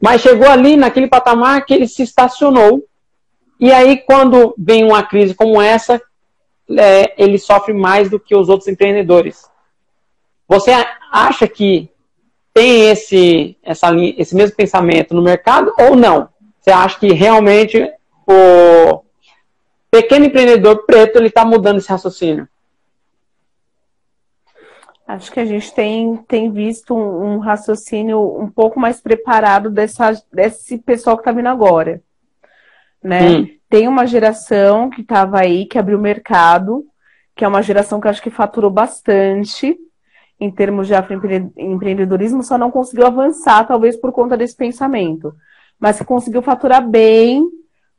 mas chegou ali naquele patamar que ele se estacionou e aí quando vem uma crise como essa, é, ele sofre mais do que os outros empreendedores. Você acha que tem esse, essa, esse mesmo pensamento no mercado ou não? Você acha que realmente o pequeno empreendedor preto ele está mudando esse raciocínio? Acho que a gente tem, tem visto um, um raciocínio um pouco mais preparado dessa, desse pessoal que está vindo agora. Né? Hum. Tem uma geração que estava aí, que abriu o mercado, que é uma geração que acho que faturou bastante em termos de empreendedorismo, só não conseguiu avançar, talvez por conta desse pensamento. Mas que conseguiu faturar bem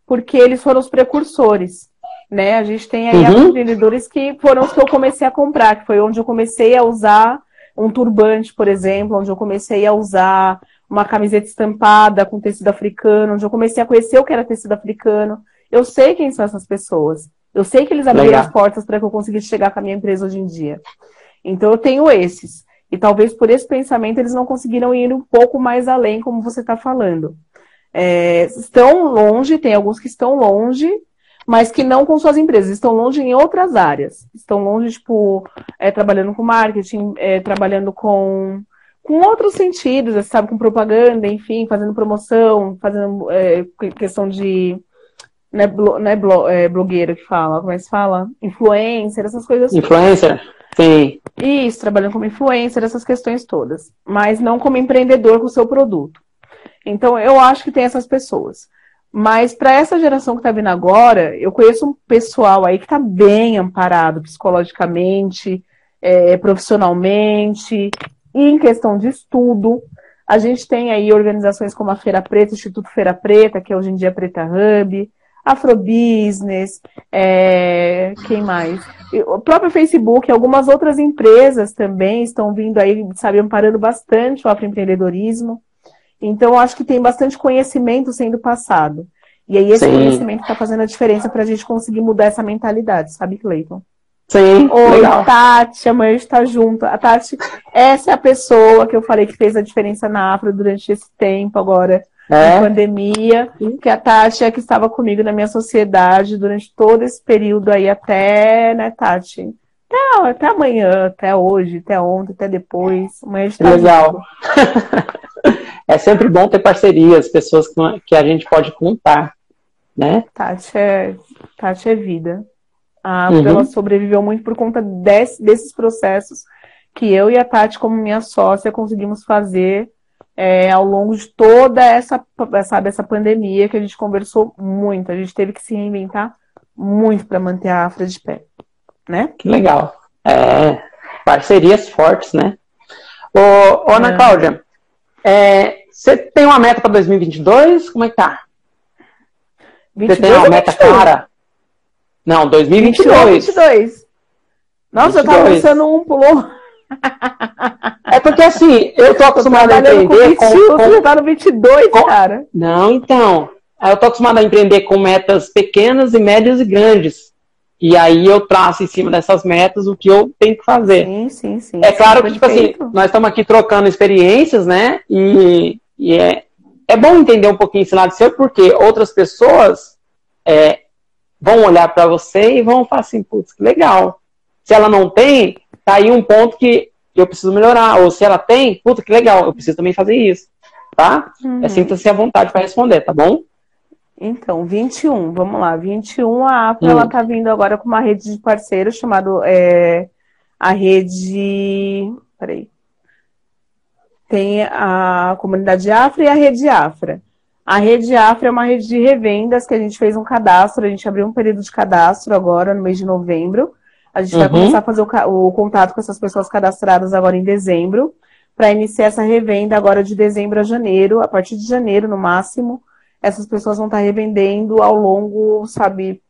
porque eles foram os precursores. Né? A gente tem aí uhum. empreendedores que foram os que eu comecei a comprar, que foi onde eu comecei a usar um turbante, por exemplo, onde eu comecei a usar uma camiseta estampada com tecido africano, onde eu comecei a conhecer o que era tecido africano. Eu sei quem são essas pessoas. Eu sei que eles abriram Legal. as portas para que eu conseguisse chegar com a minha empresa hoje em dia. Então eu tenho esses. E talvez por esse pensamento eles não conseguiram ir um pouco mais além, como você está falando. É, estão longe, tem alguns que estão longe, mas que não com suas empresas, estão longe em outras áreas. Estão longe, tipo, é, trabalhando com marketing, é, trabalhando com, com outros sentidos, você sabe, com propaganda, enfim, fazendo promoção, fazendo é, questão de. Não é, blo, não é, blo, é blogueira que fala, como é que se fala? Influencer, essas coisas. Influencer? Sim. Isso, trabalhando como influencer, essas questões todas. Mas não como empreendedor com o seu produto. Então, eu acho que tem essas pessoas. Mas para essa geração que está vindo agora, eu conheço um pessoal aí que está bem amparado psicologicamente, é, profissionalmente, e em questão de estudo. A gente tem aí organizações como a Feira Preta, Instituto Feira Preta, que é hoje em dia Preta Hub, Afrobusiness, é, quem mais? O próprio Facebook, algumas outras empresas também estão vindo aí, sabe, amparando bastante o afroempreendedorismo. Então, acho que tem bastante conhecimento sendo passado. E aí, esse Sim. conhecimento está fazendo a diferença para a gente conseguir mudar essa mentalidade, sabe, Cleiton? Sim. Oi, legal. Tati, amanhã está junto. A Tati, essa é a pessoa que eu falei que fez a diferença na Afro durante esse tempo agora, é? pandemia. Que a Tati é que estava comigo na minha sociedade durante todo esse período aí, até, né, Tati? Até, até amanhã, até hoje, até ontem, até depois. Amanhã está Legal. é sempre bom ter parcerias, pessoas que a gente pode contar, né? Tati é, Tati é vida. A uhum. ela sobreviveu muito por conta desse, desses processos que eu e a Tati, como minha sócia, conseguimos fazer é, ao longo de toda essa, sabe, essa pandemia que a gente conversou muito. A gente teve que se reinventar muito para manter a Afra de pé, né? Que legal. É, parcerias fortes, né? Ô, ô Ana é. Cláudia, é, você tem uma meta para 2022? Como é que tá? você tem uma meta cara? Não, 2022. 2022. Nossa, 22. eu tava pensando um, pulou. É porque assim, eu tô acostumado a empreender com... 21, com... Você tá no 22, com... cara. Não, então. Eu tô acostumado a empreender com metas pequenas e médias e grandes. E aí eu traço em cima dessas metas o que eu tenho que fazer. Sim, sim, sim. É sim, claro que, tipo assim, nós estamos aqui trocando experiências, né? E, e é, é bom entender um pouquinho esse lado seu, porque outras pessoas é, vão olhar para você e vão falar assim, putz, que legal. Se ela não tem, tá aí um ponto que eu preciso melhorar. Ou se ela tem, puta, que legal, eu preciso também fazer isso. Tá? Uhum. É, Sinta-se à vontade para responder, tá bom? Então, 21, vamos lá. 21, a Apple, hum. ela tá vindo agora com uma rede de parceiros chamado é, a rede... Peraí. Tem a comunidade Afra e a rede Afra. A rede Afra é uma rede de revendas que a gente fez um cadastro, a gente abriu um período de cadastro agora, no mês de novembro. A gente uhum. vai começar a fazer o, o contato com essas pessoas cadastradas agora em dezembro, para iniciar essa revenda agora de dezembro a janeiro, a partir de janeiro no máximo essas pessoas vão estar revendendo ao longo, sabe,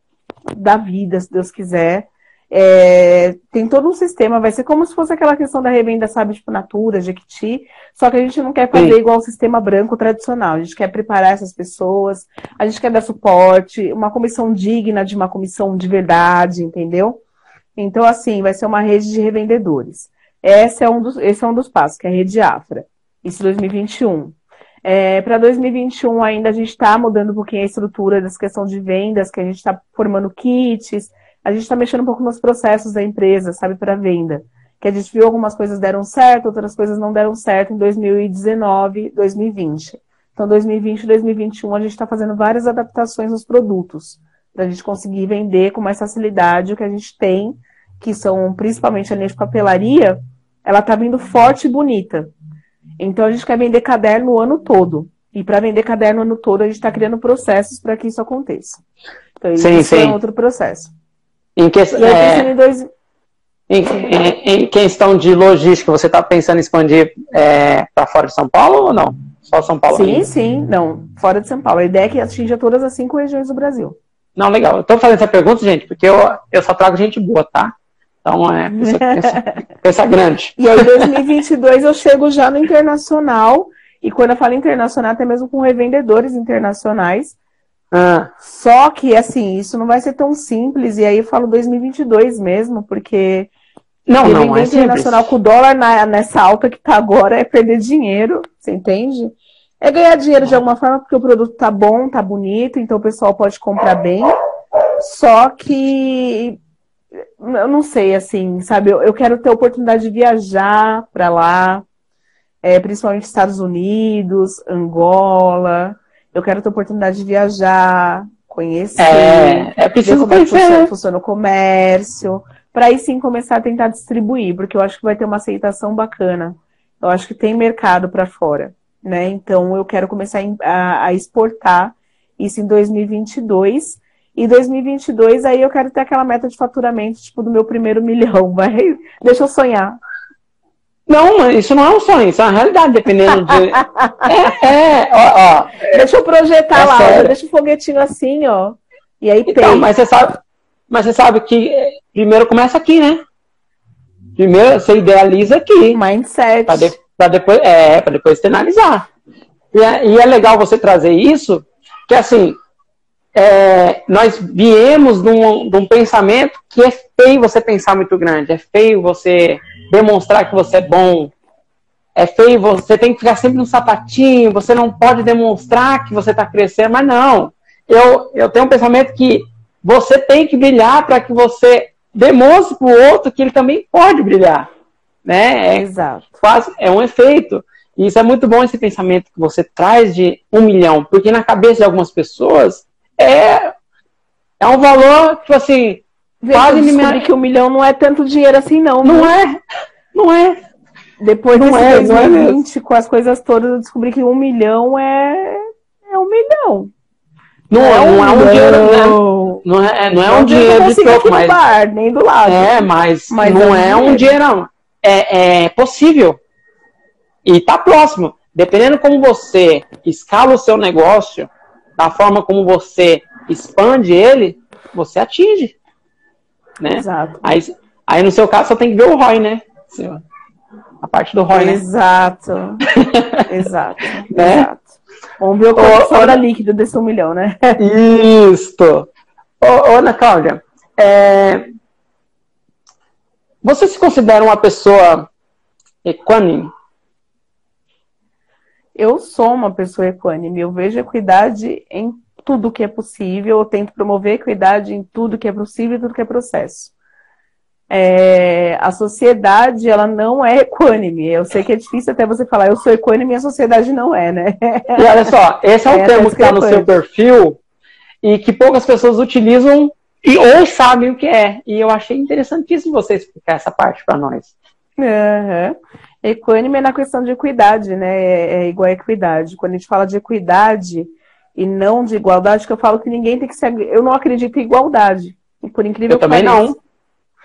da vida, se Deus quiser. É, tem todo um sistema, vai ser como se fosse aquela questão da revenda, sabe, tipo Natura, Jequiti, só que a gente não quer fazer Sim. igual o sistema branco tradicional, a gente quer preparar essas pessoas, a gente quer dar suporte, uma comissão digna de uma comissão de verdade, entendeu? Então, assim, vai ser uma rede de revendedores. Esse é um dos, esse é um dos passos, que é a rede Afra. Isso 2021. É, para 2021 ainda a gente está mudando um pouquinho a estrutura dessa questão de vendas, que a gente está formando kits, a gente está mexendo um pouco nos processos da empresa, sabe, para venda. Que a gente viu algumas coisas deram certo, outras coisas não deram certo em 2019, 2020. Então, 2020 e 2021 a gente está fazendo várias adaptações nos produtos, para a gente conseguir vender com mais facilidade o que a gente tem, que são principalmente a linha de papelaria, ela está vindo forte e bonita. Então a gente quer vender caderno o ano todo. E para vender caderno o ano todo, a gente está criando processos para que isso aconteça. Então, isso sim, é outro processo. Em, que, é... em, dois... em, em, em, questão de logística, você está pensando em expandir é, para fora de São Paulo ou não? Só São Paulo? Sim, ainda? sim. Não, fora de São Paulo. A ideia é que atinja todas as cinco regiões do Brasil. Não, legal. Eu estou fazendo essa pergunta, gente, porque eu, eu só trago gente boa, tá? Então, é, pensa, pensa grande. E aí, 2022, eu chego já no internacional. E quando eu falo internacional, até mesmo com revendedores internacionais. Ah. Só que, assim, isso não vai ser tão simples. E aí eu falo 2022 mesmo, porque Não, não, é internacional com o dólar na, nessa alta que tá agora é perder dinheiro, você entende? É ganhar dinheiro de alguma forma porque o produto tá bom, tá bonito, então o pessoal pode comprar bem. Só que eu não sei, assim, sabe? Eu, eu quero ter a oportunidade de viajar para lá, é, principalmente Estados Unidos, Angola. Eu quero ter a oportunidade de viajar, conhecer, é, é preciso ver como conhecer. É funciona, funciona o comércio, para aí sim começar a tentar distribuir, porque eu acho que vai ter uma aceitação bacana. Eu acho que tem mercado para fora, né? Então eu quero começar a, a exportar isso em 2022 e 2022, aí eu quero ter aquela meta de faturamento, tipo, do meu primeiro milhão. Vai, deixa eu sonhar. Não, isso não é um sonho, isso é uma realidade, dependendo de. é, é, ó, ó. Deixa eu projetar é lá, deixa o foguetinho assim, ó. E aí então, tem. Mas você sabe, mas você sabe que eh, primeiro começa aqui, né? Primeiro você idealiza aqui. Mindset. Pra, de, pra depois, é, para depois externalizar. E é, e é legal você trazer isso, que assim, é, nós viemos de um, de um, pensamento que é feio você pensar muito grande, é feio você demonstrar que você é bom, é feio você tem que ficar sempre no sapatinho, você não pode demonstrar que você está crescendo, mas não. Eu, eu tenho um pensamento que você tem que brilhar para que você demonstre para o outro que ele também pode brilhar. Né? É, Exato. Faz, é um efeito. E isso é muito bom esse pensamento que você traz de um milhão, porque na cabeça de algumas pessoas é, é um valor, tipo assim, quase me... que um milhão não é tanto dinheiro assim, não. Não né? é, não é. Depois não é, 2020, não é com as coisas todas, eu descobri que um milhão é, é um milhão. Não, é, um, não é um dinheiro, né? Não é, não é um dinheiro de troco, mas. Bar, nem do lado. É, mas, mas não é, um dinheiro, não. É, é possível. E tá próximo. Dependendo como você escala o seu negócio, da forma como você expande ele, você atinge. Né? Exato. Aí, aí no seu caso só tem que ver o ROI, né? A parte do ROI, exato. né? Exato. né? Exato. Vamos ver o quanto sobra líquido desse um milhão, né? Isso. Ô, ô Ana Cláudia, é... você se considera uma pessoa equânime? Eu sou uma pessoa equânime, eu vejo equidade em tudo que é possível, eu tento promover equidade em tudo que é possível e tudo que é processo. É, a sociedade, ela não é equânime. Eu sei que é difícil até você falar, eu sou equânime e a sociedade não é, né? E olha só, esse é um é termo que está no seu perfil e que poucas pessoas utilizam e ou sabem o que é. E eu achei interessantíssimo você explicar essa parte para nós. Uhum. Equânime é na questão de equidade, né? É, é igual a equidade. Quando a gente fala de equidade e não de igualdade, que eu falo que ninguém tem que ser. Eu não acredito em igualdade. Por incrível eu que também pareça. não.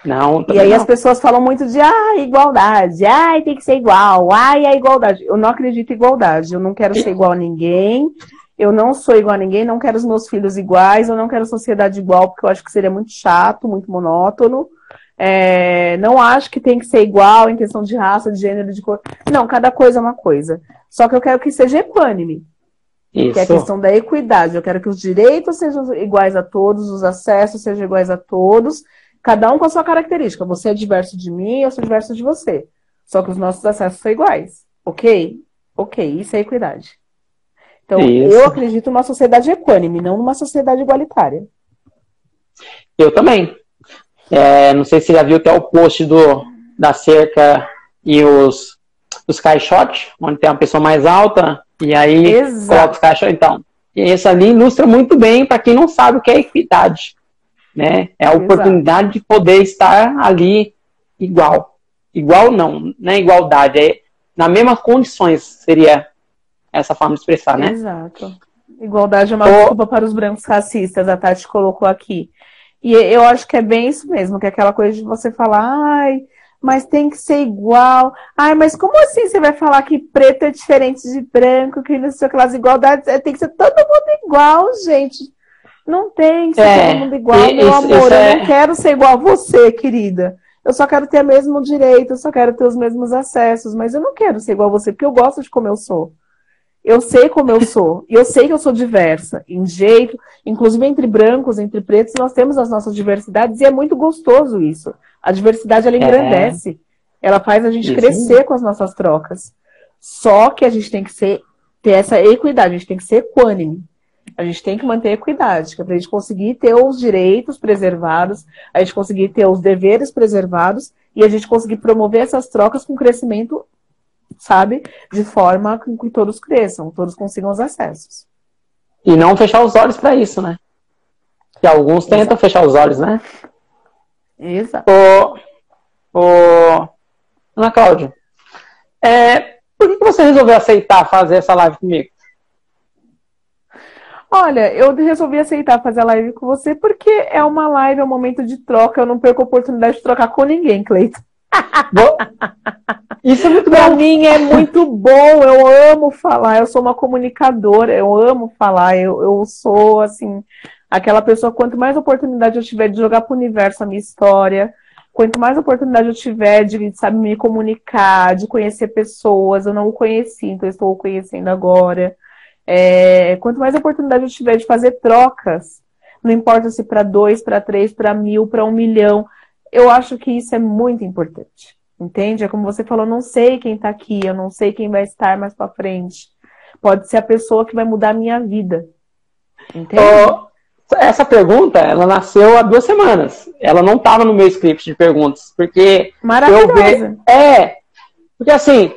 Não, e aí não. as pessoas falam muito de ah, igualdade, ai, tem que ser igual, ai, a igualdade. Eu não acredito em igualdade, eu não quero ser igual a ninguém, eu não sou igual a ninguém, não quero os meus filhos iguais, eu não quero sociedade igual, porque eu acho que seria muito chato, muito monótono. É, não acho que tem que ser igual em questão de raça, de gênero, de cor. Não, cada coisa é uma coisa. Só que eu quero que seja equânime. Isso. Que é a questão da equidade. Eu quero que os direitos sejam iguais a todos, os acessos sejam iguais a todos, cada um com a sua característica. Você é diverso de mim, eu sou diverso de você. Só que os nossos acessos são iguais. Ok? Ok, isso é equidade. Então, isso. eu acredito numa sociedade equânime, não numa sociedade igualitária. Eu também. É, não sei se você já viu até o post do, da cerca e os, os caixotes, onde tem uma pessoa mais alta, e aí Exato. coloca os caixotes. Então, esse ali ilustra muito bem para quem não sabe o que é equidade. Né? É a oportunidade Exato. de poder estar ali igual. Igual não, não é igualdade, é na mesmas condições, seria essa forma de expressar, né? Exato. Igualdade é uma desculpa para os brancos racistas, a Tati colocou aqui. E eu acho que é bem isso mesmo, que é aquela coisa de você falar, ai, mas tem que ser igual. Ai, mas como assim você vai falar que preto é diferente de branco, que não sei aquelas igualdades? É, tem que ser todo mundo igual, gente. Não tem que ser é, todo mundo igual, isso, meu amor. eu é... não quero ser igual a você, querida. Eu só quero ter o mesmo direito, eu só quero ter os mesmos acessos, mas eu não quero ser igual a você, porque eu gosto de como eu sou. Eu sei como eu sou. E eu sei que eu sou diversa em jeito, inclusive entre brancos, entre pretos, nós temos as nossas diversidades e é muito gostoso isso. A diversidade ela é. engrandece. É. Ela faz a gente isso. crescer com as nossas trocas. Só que a gente tem que ser ter essa equidade, a gente tem que ser equânime. A gente tem que manter a equidade, que é para a gente conseguir ter os direitos preservados, a gente conseguir ter os deveres preservados e a gente conseguir promover essas trocas com crescimento sabe? De forma que todos cresçam, todos consigam os acessos. E não fechar os olhos para isso, né? Que alguns tentam Exato. fechar os olhos, né? Exato. Ô, ô, Ana Cláudia, é, por que você resolveu aceitar fazer essa live comigo? Olha, eu resolvi aceitar fazer a live com você porque é uma live, é um momento de troca, eu não perco a oportunidade de trocar com ninguém, Cleiton. Isso é muito pra bom. mim é muito bom. Eu amo falar. Eu sou uma comunicadora. Eu amo falar. Eu, eu sou assim aquela pessoa. Quanto mais oportunidade eu tiver de jogar para o universo a minha história, quanto mais oportunidade eu tiver de sabe me comunicar, de conhecer pessoas, eu não o conheci, então eu estou o conhecendo agora. É, quanto mais oportunidade eu tiver de fazer trocas, não importa se para dois, para três, para mil, para um milhão, eu acho que isso é muito importante. Entende? É como você falou, não sei quem está aqui, eu não sei quem vai estar mais para frente. Pode ser a pessoa que vai mudar a minha vida. Entende? Oh, essa pergunta, ela nasceu há duas semanas. Ela não estava no meu script de perguntas, porque Maravilhosa. Eu É, porque assim,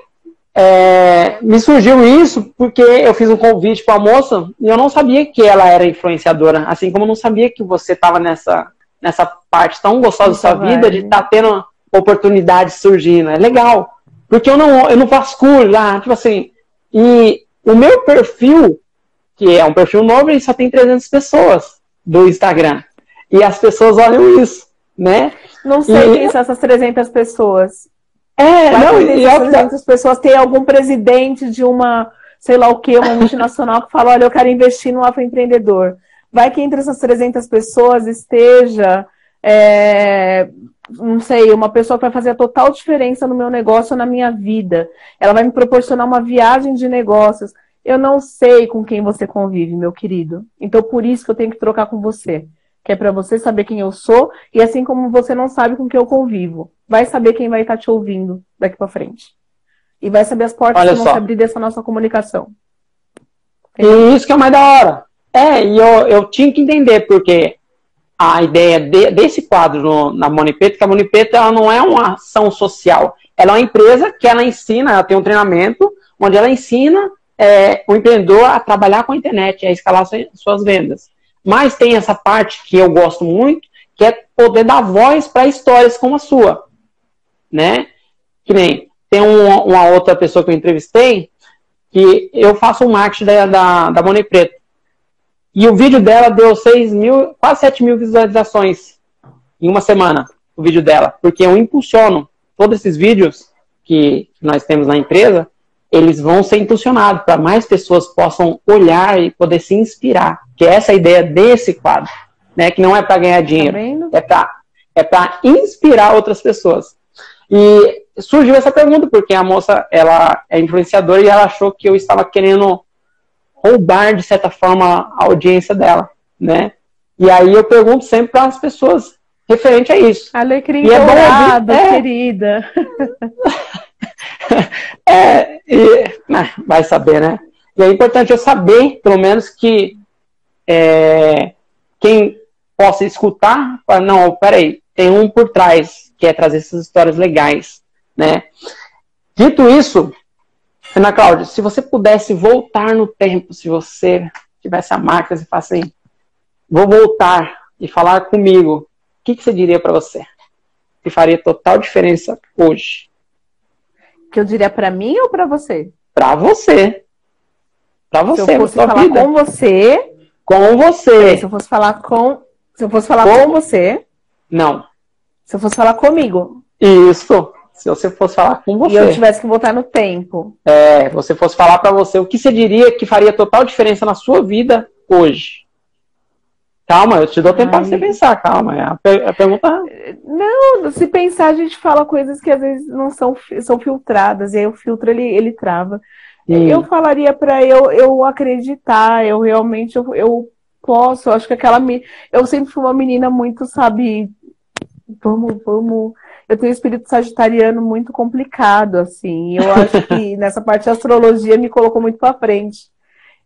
é, me surgiu isso porque eu fiz um convite para a moça e eu não sabia que ela era influenciadora, assim como eu não sabia que você estava nessa nessa parte tão gostosa da sua vida de estar tá tendo oportunidades surgindo. É legal. Porque eu não, eu não faço curso lá, tipo assim. E o meu perfil, que é um perfil novo, ele só tem 300 pessoas do Instagram. E as pessoas olham isso, né? Não sei e... quem são essas 300 pessoas. É, Vai não, e essas 300 pessoas tem algum presidente de uma, sei lá o que, uma multinacional que fala, olha, eu quero investir no afroempreendedor. Vai que entre essas 300 pessoas esteja é, não sei, uma pessoa que vai fazer a total diferença no meu negócio, na minha vida. Ela vai me proporcionar uma viagem de negócios. Eu não sei com quem você convive, meu querido. Então, por isso que eu tenho que trocar com você. Que é para você saber quem eu sou e assim como você não sabe com quem eu convivo, vai saber quem vai estar te ouvindo daqui para frente. E vai saber as portas Olha que vão se abrir dessa nossa comunicação. E isso que é mais da hora. É, e eu, eu tinha que entender, porque a ideia de, desse quadro no, na Monipeta, que a Monipeta ela não é uma ação social, ela é uma empresa que ela ensina, ela tem um treinamento onde ela ensina é, o empreendedor a trabalhar com a internet, a escalar suas vendas. Mas tem essa parte que eu gosto muito, que é poder dar voz para histórias como a sua, né? Que nem tem um, uma outra pessoa que eu entrevistei que eu faço o marketing da, da, da Money. E o vídeo dela deu 6 mil, quase 7 mil visualizações em uma semana, o vídeo dela. Porque eu impulsiono todos esses vídeos que nós temos na empresa, eles vão ser impulsionados para mais pessoas possam olhar e poder se inspirar. Que é essa a ideia desse quadro, né? Que não é para ganhar dinheiro, tá é para é para inspirar outras pessoas. E surgiu essa pergunta porque a moça ela é influenciadora e ela achou que eu estava querendo roubar, de certa forma, a audiência dela, né? E aí eu pergunto sempre para as pessoas referente a isso. Alecrim e é dourado, é... querida. é, e, né, vai saber, né? E é importante eu saber, pelo menos, que é, quem possa escutar, fala, não, peraí, tem um por trás, que é trazer essas histórias legais, né? Dito isso, Ana Cláudia, se você pudesse voltar no tempo, se você tivesse a máquina e falasse assim, vou voltar e falar comigo, o que, que você diria para você? Que faria total diferença hoje? Que eu diria para mim ou para você? Para você. Para você. Se eu fosse falar vida. com você. Com você. Se eu fosse falar com. Se eu fosse falar com, com você. Não. Se eu fosse falar comigo. Isso. Se você fosse falar com você. E eu tivesse que voltar no tempo. É, você fosse falar para você, o que você diria que faria total diferença na sua vida hoje? Calma, eu te dou tempo para você pensar, calma. É a, a, pergunta. Não, se pensar, a gente fala coisas que às vezes não são, são filtradas, e aí o filtro ele, ele trava. Hum. Eu falaria para eu, eu acreditar, eu realmente eu, eu posso, eu acho que aquela eu sempre fui uma menina muito, sabe, vamos, vamos, eu tenho um espírito sagitariano muito complicado assim. Eu acho que nessa parte da astrologia me colocou muito para frente.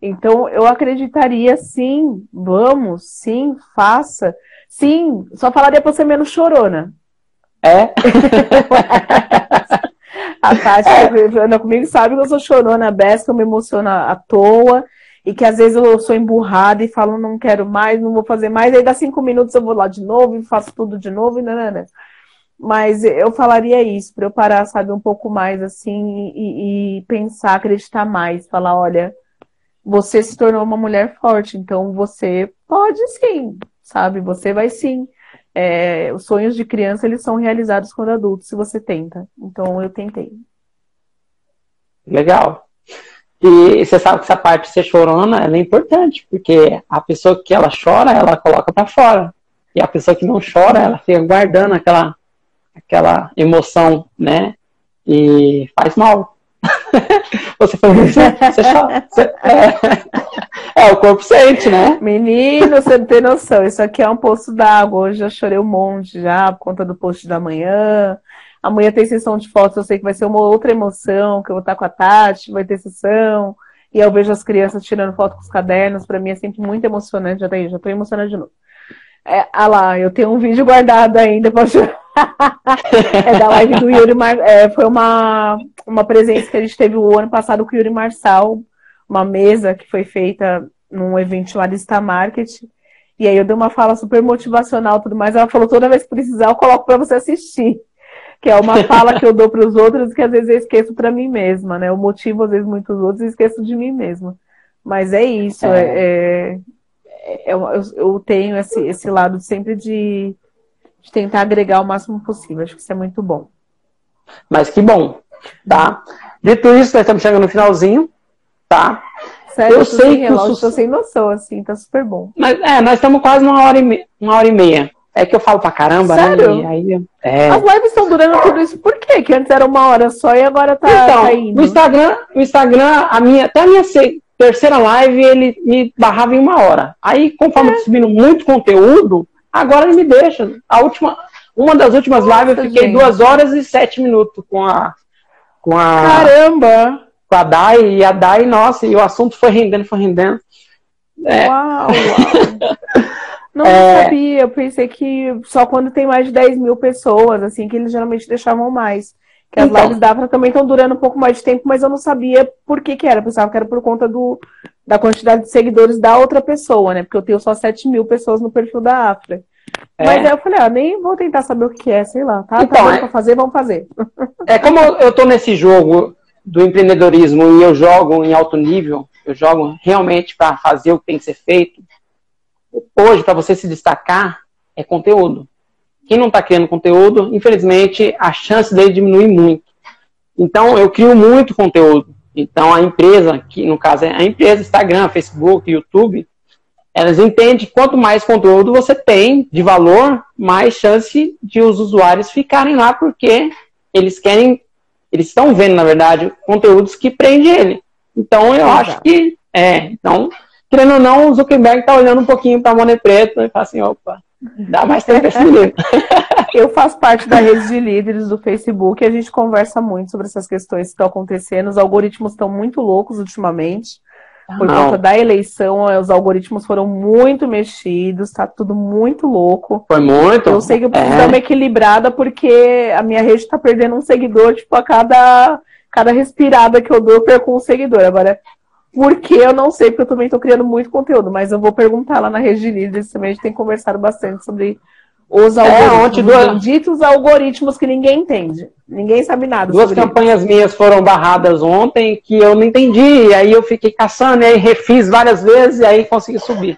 Então eu acreditaria sim, vamos, sim, faça. Sim, só falaria para você menos chorona. É? a Tati que anda comigo sabe que eu sou chorona besta, eu me emociono à toa. E que às vezes eu sou emburrada e falo, não quero mais, não vou fazer mais. Aí dá cinco minutos eu vou lá de novo e faço tudo de novo e nanana. Mas eu falaria isso, para eu parar, sabe, um pouco mais assim e, e pensar, acreditar mais. Falar, olha, você se tornou uma mulher forte, então você pode sim, sabe? Você vai sim. É, os sonhos de criança eles são realizados quando adultos, se você tenta. Então eu tentei. Legal. E você sabe que essa parte de ser chorona é importante, porque a pessoa que ela chora, ela coloca para fora. E a pessoa que não chora, ela fica guardando aquela, aquela emoção, né? E faz mal. você foi você, você chora. Você, é, é, o corpo sente, né? Menino, você não tem noção. Isso aqui é um poço d'água. Hoje eu chorei um monte já, por conta do post da manhã. Amanhã tem sessão de fotos, eu sei que vai ser uma outra emoção, que eu vou estar com a Tati, vai ter sessão. E eu vejo as crianças tirando foto com os cadernos, para mim é sempre muito emocionante. Já, tá já tô emocionada de novo. É, ah lá, eu tenho um vídeo guardado ainda pra é da live do Yuri Mar... É, foi uma, uma presença que a gente teve o ano passado com o Yuri Marçal, uma mesa que foi feita num evento chamado Star Market. E aí eu dei uma fala super motivacional tudo mais. Ela falou, toda vez que precisar, eu coloco para você assistir que é uma fala que eu dou para os outros que às vezes eu esqueço para mim mesma, né? Eu motivo às vezes muitos outros e esqueço de mim mesma. Mas é isso. É, é, é eu, eu, tenho esse, esse lado sempre de, de tentar agregar o máximo possível. Acho que isso é muito bom. Mas que bom, tá? Dito isso, nós estamos chegando no finalzinho, tá? Sério, eu sei que relógio, o... tô sem noção, assim, tá super bom. Mas, é, nós estamos quase uma hora e, me... uma hora e meia. É que eu falo pra caramba, né? Sério? né? Aí, é... As lives estão durando tudo isso por quê? Que antes era uma hora só e agora tá, então, tá indo. O Instagram, o Instagram, a minha, até a minha terceira live, ele me barrava em uma hora. Aí, conforme é. subindo muito conteúdo, agora ele me deixa. A última, uma das últimas Nossa, lives eu fiquei gente. duas horas e sete minutos com a. Com a Caramba! Com a Dai, e a Dai, nossa, e o assunto foi rendendo, foi rendendo. É. Uau, uau. Não, é... sabia. Eu pensei que só quando tem mais de 10 mil pessoas, assim, que eles geralmente deixavam mais. Que as então, lives da Afra também estão durando um pouco mais de tempo, mas eu não sabia por que que era. Eu pensava que era por conta do, da quantidade de seguidores da outra pessoa, né? Porque eu tenho só 7 mil pessoas no perfil da Afra. É. Mas aí eu falei, ah, nem vou tentar saber o que é, sei lá. Tá, tá então, tá é... pra fazer, vamos fazer. É como eu tô nesse jogo do empreendedorismo e eu jogo em alto nível, eu jogo realmente para fazer o que tem que ser feito, hoje, para você se destacar, é conteúdo. Quem não está criando conteúdo, infelizmente, a chance dele diminui muito. Então, eu crio muito conteúdo. Então, a empresa, que no caso é a empresa, Instagram, Facebook, YouTube, elas entendem que quanto mais conteúdo você tem de valor, mais chance de os usuários ficarem lá, porque eles querem, eles estão vendo, na verdade, conteúdos que prendem ele. Então, eu Exato. acho que, é, então, querendo ou não, o Zuckerberg tá olhando um pouquinho para a Money Preta e fala assim, opa, dá mais tempo esse menino. Eu faço parte da rede de líderes do Facebook e a gente conversa muito sobre essas questões que estão acontecendo. Os algoritmos estão muito loucos ultimamente. Por não. conta da eleição, os algoritmos foram muito mexidos, tá tudo muito louco. Foi muito? Eu sei que eu preciso é. dar uma equilibrada porque a minha rede tá perdendo um seguidor, tipo, a cada, cada respirada que eu dou, eu perco um seguidor. Agora, porque eu não sei, porque eu também estou criando muito conteúdo, mas eu vou perguntar lá na rede de líderes também. A gente tem conversado bastante sobre os é, algoritmos, é, benditos algoritmos que ninguém entende. Ninguém sabe nada. Duas campanhas isso. minhas foram barradas ontem que eu não entendi. E aí eu fiquei caçando, e aí refiz várias vezes e aí consegui subir.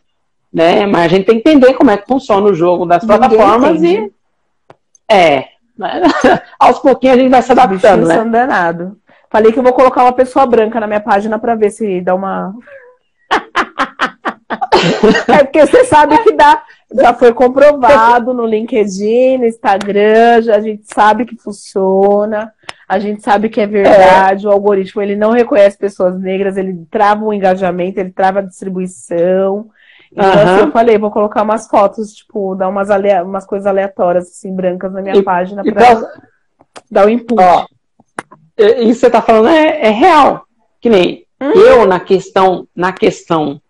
Né? Mas a gente tem que entender como é que funciona o jogo das ninguém plataformas entende. e. É. Aos pouquinhos a gente vai se adaptando. Né? danado. Falei que eu vou colocar uma pessoa branca na minha página para ver se dá uma. é porque você sabe que dá. Já foi comprovado no LinkedIn, no Instagram, já a gente sabe que funciona, a gente sabe que é verdade, é. o algoritmo ele não reconhece pessoas negras, ele trava o engajamento, ele trava a distribuição. Então, uhum. assim, eu falei, vou colocar umas fotos, tipo, dar umas, umas coisas aleatórias, assim, brancas na minha e, página para dar o input. Ó, isso que você tá falando é, é real. Que nem hum. eu na questão, na questão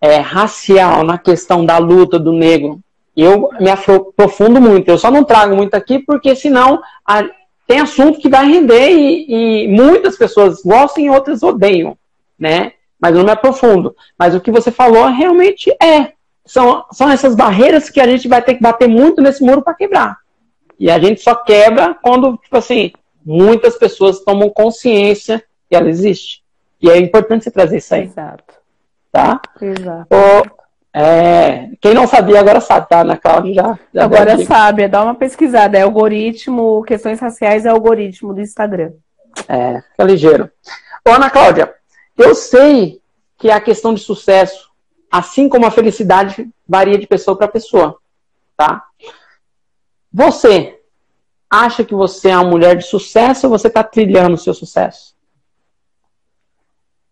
é, racial, na questão da luta do negro, eu me aprofundo muito. Eu só não trago muito aqui porque senão a, tem assunto que vai render e, e muitas pessoas gostam e outras odeiam, né? Mas eu não me aprofundo. Mas o que você falou realmente é. São, são essas barreiras que a gente vai ter que bater muito nesse muro para quebrar. E a gente só quebra quando, tipo assim, muitas pessoas tomam consciência que ela existe. E é importante você trazer isso aí. Exato. Tá? Exato. O, é, quem não sabia agora sabe, tá? Na Cláudia já, já Agora sabe, dá uma pesquisada. É algoritmo, questões raciais é algoritmo do Instagram. É, fica ligeiro. Ô, Ana Cláudia, eu sei que a questão de sucesso, assim como a felicidade, varia de pessoa para pessoa, tá? Você acha que você é uma mulher de sucesso ou você está trilhando o seu sucesso?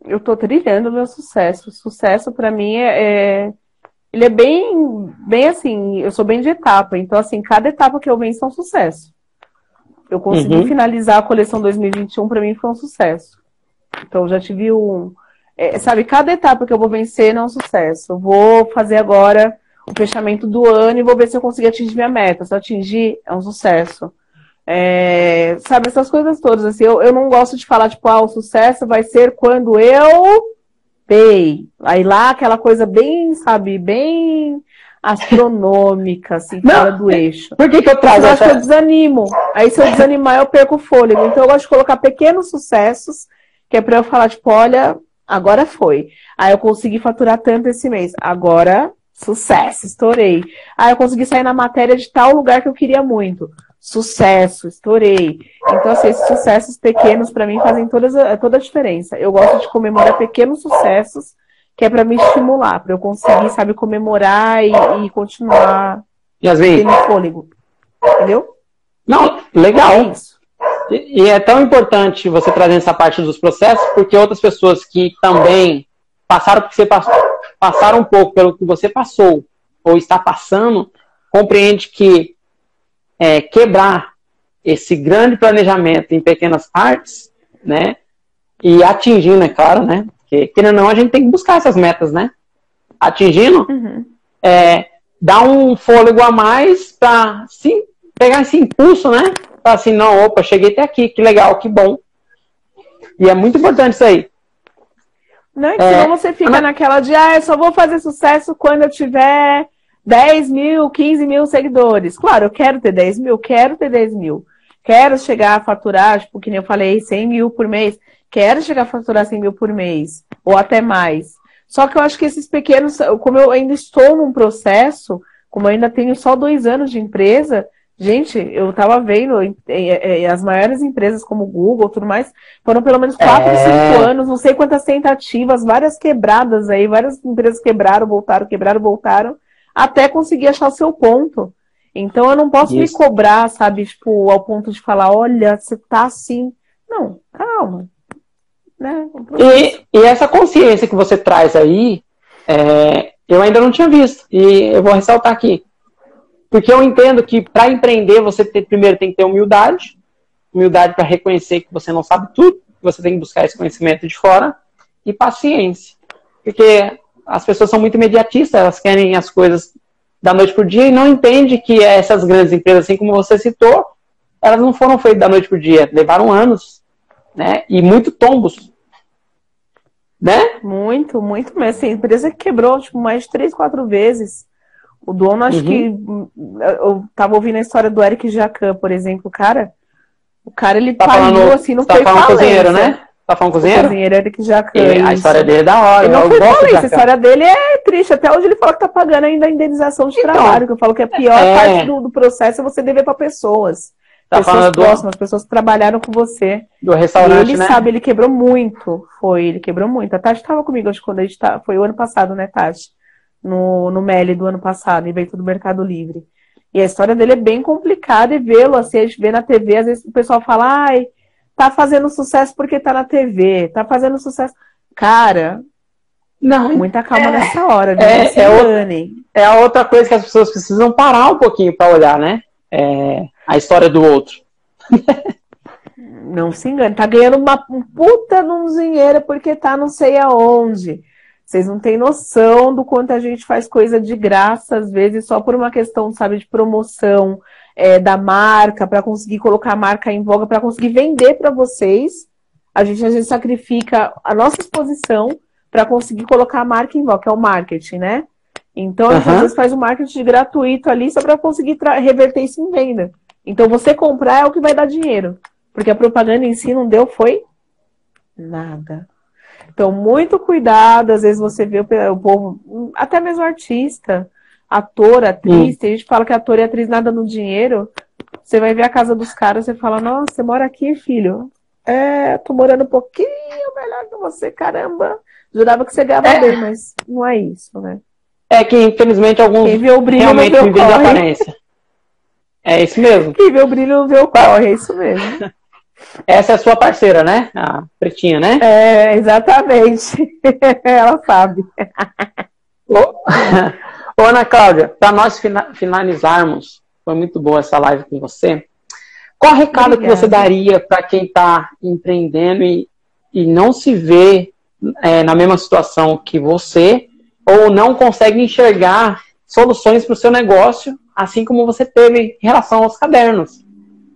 Eu estou trilhando o meu sucesso. Sucesso para mim é, é, ele é bem, bem assim. Eu sou bem de etapa. Então assim, cada etapa que eu venço é um sucesso. Eu consegui uhum. finalizar a coleção 2021 para mim foi um sucesso. Então já tive um, é, sabe, cada etapa que eu vou vencer é um sucesso. Eu vou fazer agora o fechamento do ano e vou ver se eu consigo atingir minha meta. Se eu atingir, é um sucesso. É, sabe, essas coisas todas, assim, eu, eu não gosto de falar, tipo, ah, o sucesso vai ser quando eu pei. Aí lá, aquela coisa bem, sabe, bem astronômica, assim, não, fora do eixo. Por que, que eu trago eu acho que eu desanimo. Aí se eu desanimar, eu perco o fôlego. Então eu gosto de colocar pequenos sucessos, que é pra eu falar, tipo, olha, agora foi. Aí eu consegui faturar tanto esse mês. Agora, sucesso, estourei. Aí eu consegui sair na matéria de tal lugar que eu queria muito sucesso, estourei. Então, assim, esses sucessos pequenos para mim fazem toda, toda a diferença. Eu gosto de comemorar pequenos sucessos, que é para me estimular, para eu conseguir, sabe, comemorar e, e continuar Yasmin. tendo fôlego. Entendeu? Não, legal. É isso. E, e é tão importante você trazer essa parte dos processos, porque outras pessoas que também passaram que você passou, passaram um pouco pelo que você passou, ou está passando, compreende que é, quebrar esse grande planejamento em pequenas partes, né? E atingindo, é claro, né? Porque, querendo ou não, a gente tem que buscar essas metas, né? Atingindo, uhum. é, dá um fôlego a mais para sim, pegar esse impulso, né? Para assim, não, opa, cheguei até aqui, que legal, que bom. E é muito importante isso aí. Não, e senão é, você fica naquela de, ah, eu só vou fazer sucesso quando eu tiver 10 mil, 15 mil seguidores. Claro, eu quero ter 10 mil, quero ter 10 mil. Quero chegar a faturar, tipo, que nem eu falei, 100 mil por mês. Quero chegar a faturar 100 mil por mês, ou até mais. Só que eu acho que esses pequenos, como eu ainda estou num processo, como eu ainda tenho só dois anos de empresa, gente, eu estava vendo as maiores empresas como Google tudo mais, foram pelo menos 4, é... 5 anos, não sei quantas tentativas, várias quebradas aí, várias empresas quebraram, voltaram, quebraram, voltaram até conseguir achar o seu ponto. Então eu não posso Isso. me cobrar, sabe, tipo, ao ponto de falar, olha, você tá assim. Não, calma. Né? E, e essa consciência que você traz aí, é, eu ainda não tinha visto. E eu vou ressaltar aqui. Porque eu entendo que para empreender você ter, primeiro tem que ter humildade, humildade para reconhecer que você não sabe tudo, que você tem que buscar esse conhecimento de fora, e paciência. Porque as pessoas são muito imediatistas, elas querem as coisas da noite por dia e não entende que essas grandes empresas, assim como você citou, elas não foram feitas da noite por dia, levaram anos, né? E muito tombos. Né? Muito, muito mesmo. Assim, a empresa quebrou tipo, mais de três, quatro vezes. O dono, acho uhum. que. Eu tava ouvindo a história do Eric Jacan, por exemplo, cara. O cara, ele tá pariu falando, assim, não tá foi falando cozinheiro, né? Tá falando cozinheiro? O cozinheiro Eric Jacan. A história dele é da hora. Ele não foi falência, a história dele é triste. Até hoje ele fala que tá pagando ainda a indenização de então, trabalho, que eu falo que a pior é... parte do, do processo é você dever para pessoas. Tá pessoas próximas, do... pessoas que trabalharam com você. Do restaurante, e ele né? sabe, ele quebrou muito. Foi, ele quebrou muito. A Tati estava comigo, acho que quando a gente tá, foi o ano passado, né, Tati? no, no Meli do ano passado, evento do Mercado Livre. E a história dele é bem complicada e vê-lo, assim, a gente vê na TV, às vezes o pessoal fala, ai, tá fazendo sucesso porque tá na TV, tá fazendo sucesso. Cara, não, muita calma é, nessa hora, né? É, é, outra, é a outra coisa que as pessoas precisam parar um pouquinho para olhar, né? É a história do outro. não se engane, tá ganhando uma puta num dinheiro porque tá não sei aonde. Vocês não têm noção do quanto a gente faz coisa de graça, às vezes, só por uma questão, sabe, de promoção é, da marca, para conseguir colocar a marca em voga, para conseguir vender para vocês. A gente às vezes sacrifica a nossa exposição para conseguir colocar a marca em voga, que é o marketing, né? Então, a gente uhum. às vezes faz o um marketing gratuito ali só para conseguir reverter isso em venda. Então, você comprar é o que vai dar dinheiro. Porque a propaganda em si não deu, foi nada. Então, muito cuidado. Às vezes você vê o povo, até mesmo artista, ator, atriz. Hum. Tem gente que fala que ator e atriz nada no dinheiro. Você vai ver a casa dos caras, você fala, nossa, você mora aqui, filho? É, tô morando um pouquinho melhor que você, caramba. Jurava que você ganhava é. bem, mas não é isso, né? É que, infelizmente, alguns Quem vê o brilho realmente vivem de aparência. É isso mesmo. Quem vê o brilho não vê o corre, é isso mesmo. Essa é a sua parceira, né? A pretinha, né? É, exatamente. Ela sabe. Ô Ana Cláudia, para nós finalizarmos, foi muito boa essa live com você. Qual recado Obrigada. que você daria para quem está empreendendo e, e não se vê é, na mesma situação que você, ou não consegue enxergar soluções para o seu negócio, assim como você teve em relação aos cadernos?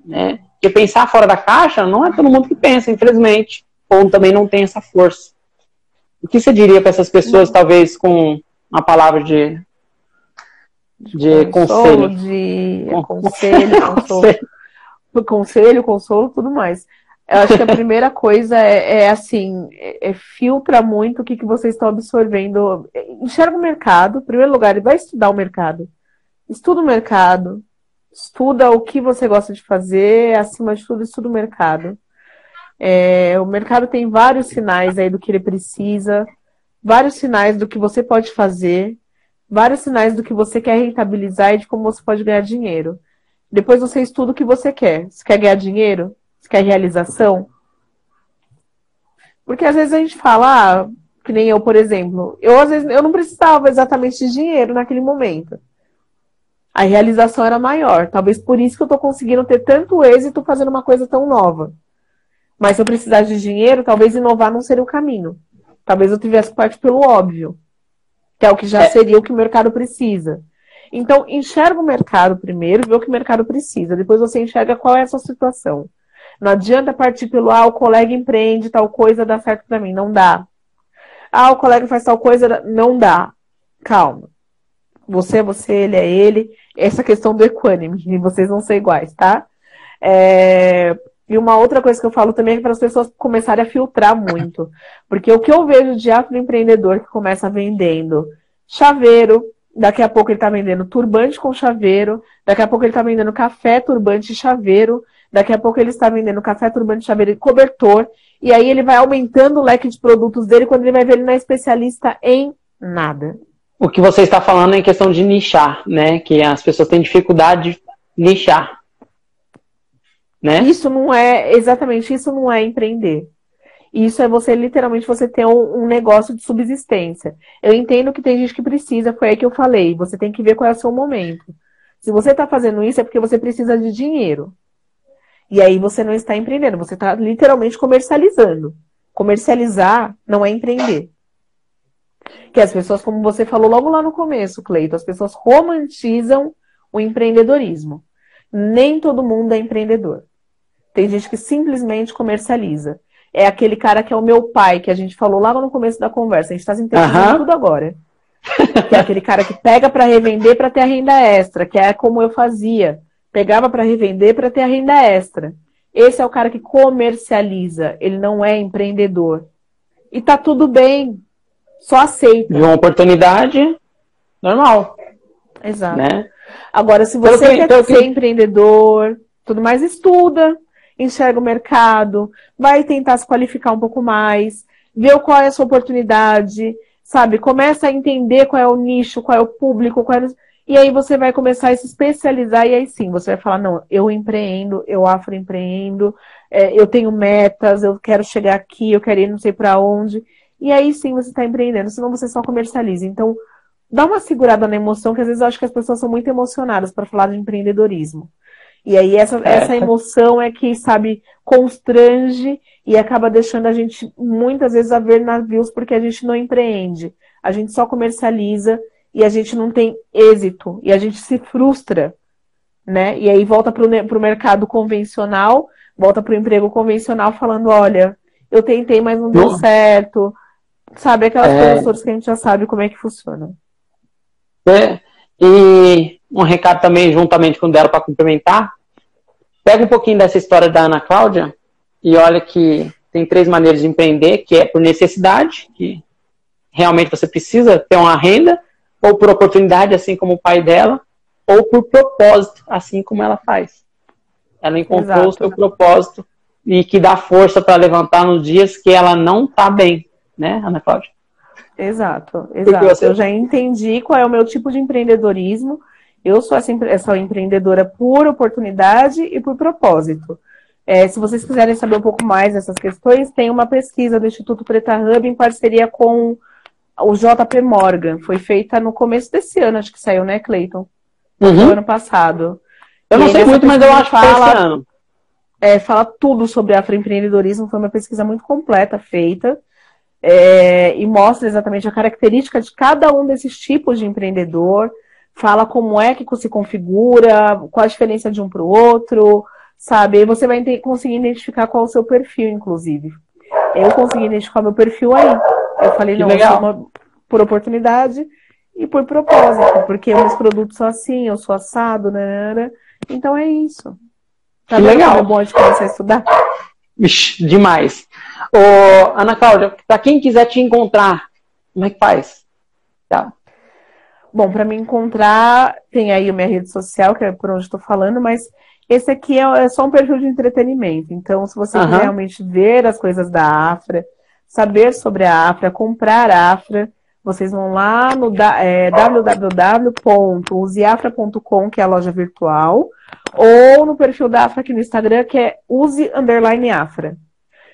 Né? Porque pensar fora da caixa não é todo mundo que pensa, infelizmente, ou também não tem essa força. O que você diria para essas pessoas, talvez com uma palavra de, de consolo, conselho? De conselho, consolo, conselho, consolo, tudo mais. Eu acho que a primeira coisa é, é assim, é, é, filtra muito o que, que você está absorvendo. Enxerga o mercado, em primeiro lugar, vai estudar o mercado. Estuda o mercado, estuda o que você gosta de fazer, acima de tudo, estuda o mercado. É, o mercado tem vários sinais aí do que ele precisa, vários sinais do que você pode fazer, vários sinais do que você quer rentabilizar e de como você pode ganhar dinheiro. Depois você estuda o que você quer. Você quer ganhar dinheiro? Você quer realização? Porque às vezes a gente fala, ah, que nem eu, por exemplo, eu às vezes eu não precisava exatamente de dinheiro naquele momento a realização era maior. Talvez por isso que eu estou conseguindo ter tanto êxito fazendo uma coisa tão nova. Mas se eu precisasse de dinheiro, talvez inovar não seria o caminho. Talvez eu tivesse parte pelo óbvio, que é o que já é. seria o que o mercado precisa. Então, enxerga o mercado primeiro, vê o que o mercado precisa. Depois você enxerga qual é a sua situação. Não adianta partir pelo, ah, o colega empreende, tal coisa dá certo para mim. Não dá. Ah, o colega faz tal coisa, não dá. Calma. Você é você, ele é ele. Essa questão do equânime, vocês vão ser iguais, tá? É... E uma outra coisa que eu falo também é para as pessoas começarem a filtrar muito. Porque o que eu vejo de afroempreendedor que começa vendendo chaveiro, daqui a pouco ele está vendendo turbante com chaveiro, daqui a pouco ele está vendendo café, turbante e chaveiro, daqui a pouco ele está vendendo café, turbante, chaveiro e cobertor, e aí ele vai aumentando o leque de produtos dele quando ele vai ver ele não é especialista em nada o que você está falando é em questão de nichar, né? Que as pessoas têm dificuldade de nichar. Né? Isso não é, exatamente, isso não é empreender. Isso é você, literalmente, você ter um, um, negócio de subsistência. Eu entendo que tem gente que precisa, foi aí que eu falei. Você tem que ver qual é o seu momento. Se você está fazendo isso, é porque você precisa de dinheiro. E aí você não está empreendendo, você está literalmente comercializando. Comercializar não é empreender. Que as pessoas, como você falou logo lá no começo, Cleito, as pessoas romantizam o empreendedorismo. Nem todo mundo é empreendedor. Tem gente que simplesmente comercializa. É aquele cara que é o meu pai, que a gente falou lá no começo da conversa. A gente está entendendo uhum. tudo agora. que é aquele cara que pega para revender para ter a renda extra, que é como eu fazia. Pegava para revender para ter a renda extra. Esse é o cara que comercializa, ele não é empreendedor. E tá tudo bem. Só aceita. De uma oportunidade normal. Exato. Né? Agora, se você que, quer ser que... empreendedor, tudo mais, estuda, enxerga o mercado, vai tentar se qualificar um pouco mais, vê qual é a sua oportunidade. sabe? Começa a entender qual é o nicho, qual é o público, qual é... E aí você vai começar a se especializar e aí sim, você vai falar, não, eu empreendo, eu afroempreendo, é, eu tenho metas, eu quero chegar aqui, eu quero ir não sei para onde. E aí sim você está empreendendo, senão você só comercializa. Então, dá uma segurada na emoção, que às vezes eu acho que as pessoas são muito emocionadas para falar de empreendedorismo. E aí essa, é. essa emoção é que, sabe, constrange e acaba deixando a gente muitas vezes a ver navios porque a gente não empreende. A gente só comercializa e a gente não tem êxito e a gente se frustra, né? E aí volta para o mercado convencional, volta para o emprego convencional falando, olha, eu tentei, mas não deu certo. Sabe, aquelas é... coisas todas que a gente já sabe como é que funciona. É, e um recado também, juntamente com o dela para complementar, pega um pouquinho dessa história da Ana Cláudia e olha que tem três maneiras de empreender, que é por necessidade, que realmente você precisa ter uma renda, ou por oportunidade, assim como o pai dela, ou por propósito, assim como ela faz. Ela encontrou Exato. o seu propósito e que dá força para levantar nos dias que ela não está bem, né, Ana Cláudia? Exato, exato. Você... Eu já entendi qual é o meu tipo de empreendedorismo eu sou essa, essa empreendedora por oportunidade e por propósito. É, se vocês quiserem saber um pouco mais dessas questões, tem uma pesquisa do Instituto Preta Hub em parceria com o JP Morgan. Foi feita no começo desse ano, acho que saiu, né, Cleiton? Uhum. No ano passado. Eu não sei muito, mas eu acho que esse ano. É, fala tudo sobre afroempreendedorismo. Foi uma pesquisa muito completa feita. É, e mostra exatamente a característica de cada um desses tipos de empreendedor, fala como é que se configura, qual a diferença de um para o outro, sabe? E você vai conseguir identificar qual é o seu perfil, inclusive. Eu consegui identificar meu perfil aí. Eu falei, que não, legal. uma, por oportunidade e por propósito, porque meus produtos são assim, eu sou assado, né? Então é isso. Tá que legal. É bom de começar a estudar. Ixi, demais. Ô, Ana Cláudia, para quem quiser te encontrar, como é que faz? Tá. Bom, para me encontrar, tem aí a minha rede social, que é por onde estou falando, mas esse aqui é, é, só um perfil de entretenimento. Então, se você uhum. quer realmente ver as coisas da Afra, saber sobre a Afra, comprar a Afra, vocês vão lá no é, www.useafra.com, que é a loja virtual, ou no perfil da Afra aqui no Instagram, que é use underline Afra.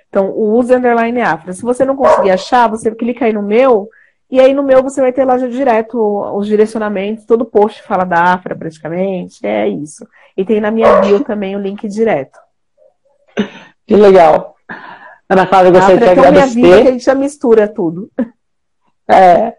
Então, o use underline Afra. Se você não conseguir achar, você clica aí no meu e aí no meu você vai ter lá já direto os direcionamentos, todo post fala da Afra praticamente, é isso. E tem na minha bio também o link direto. Que legal. Ana Cláudia, eu gostaria de é agradecer. Minha vida que a gente já mistura tudo. É,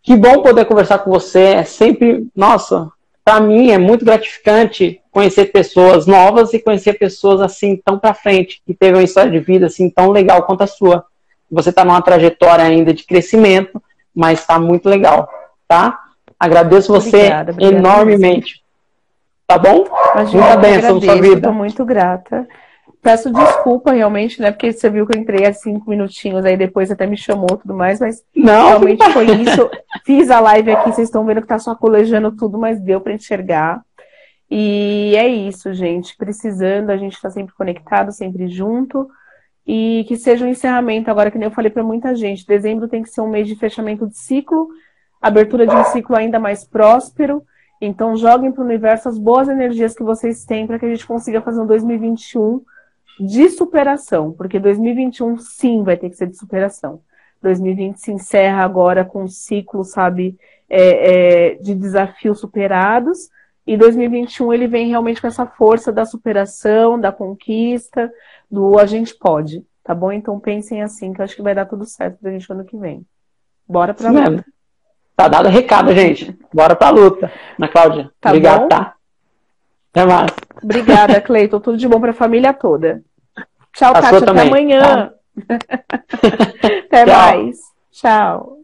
que bom poder conversar com você. É sempre, nossa, para mim é muito gratificante conhecer pessoas novas e conhecer pessoas assim tão para frente, que teve uma história de vida assim tão legal quanto a sua. Você está numa trajetória ainda de crescimento mas está muito legal, tá? Agradeço você obrigada, obrigada enormemente. Tá bom? Imagina, Muita bênção na sua vida. Estou muito grata. Peço desculpa realmente, né? Porque você viu que eu entrei há cinco minutinhos, aí depois até me chamou e tudo mais, mas não, realmente foi isso. Fiz a live aqui, vocês estão vendo que tá só colejando tudo, mas deu para enxergar. E é isso, gente. Precisando, a gente está sempre conectado, sempre junto e que seja um encerramento agora, que nem eu falei para muita gente. Dezembro tem que ser um mês de fechamento de ciclo, abertura de um ciclo ainda mais próspero. Então, joguem para o universo as boas energias que vocês têm para que a gente consiga fazer um 2021 de superação, porque 2021 sim vai ter que ser de superação. 2020 se encerra agora com um ciclo, sabe, é, é, de desafios superados, e 2021 ele vem realmente com essa força da superação, da conquista, do a gente pode, tá bom? Então pensem assim, que eu acho que vai dar tudo certo pra gente ano que vem. Bora pra Sim, luta. Mesmo. Tá dado o recado, gente. Bora pra luta. Ana Cláudia, tá obrigado, bom? tá? Até mais. Obrigada, Cleiton. Tudo de bom pra família toda. Tchau, Kátia. Até amanhã. Tá? até Tchau. mais. Tchau.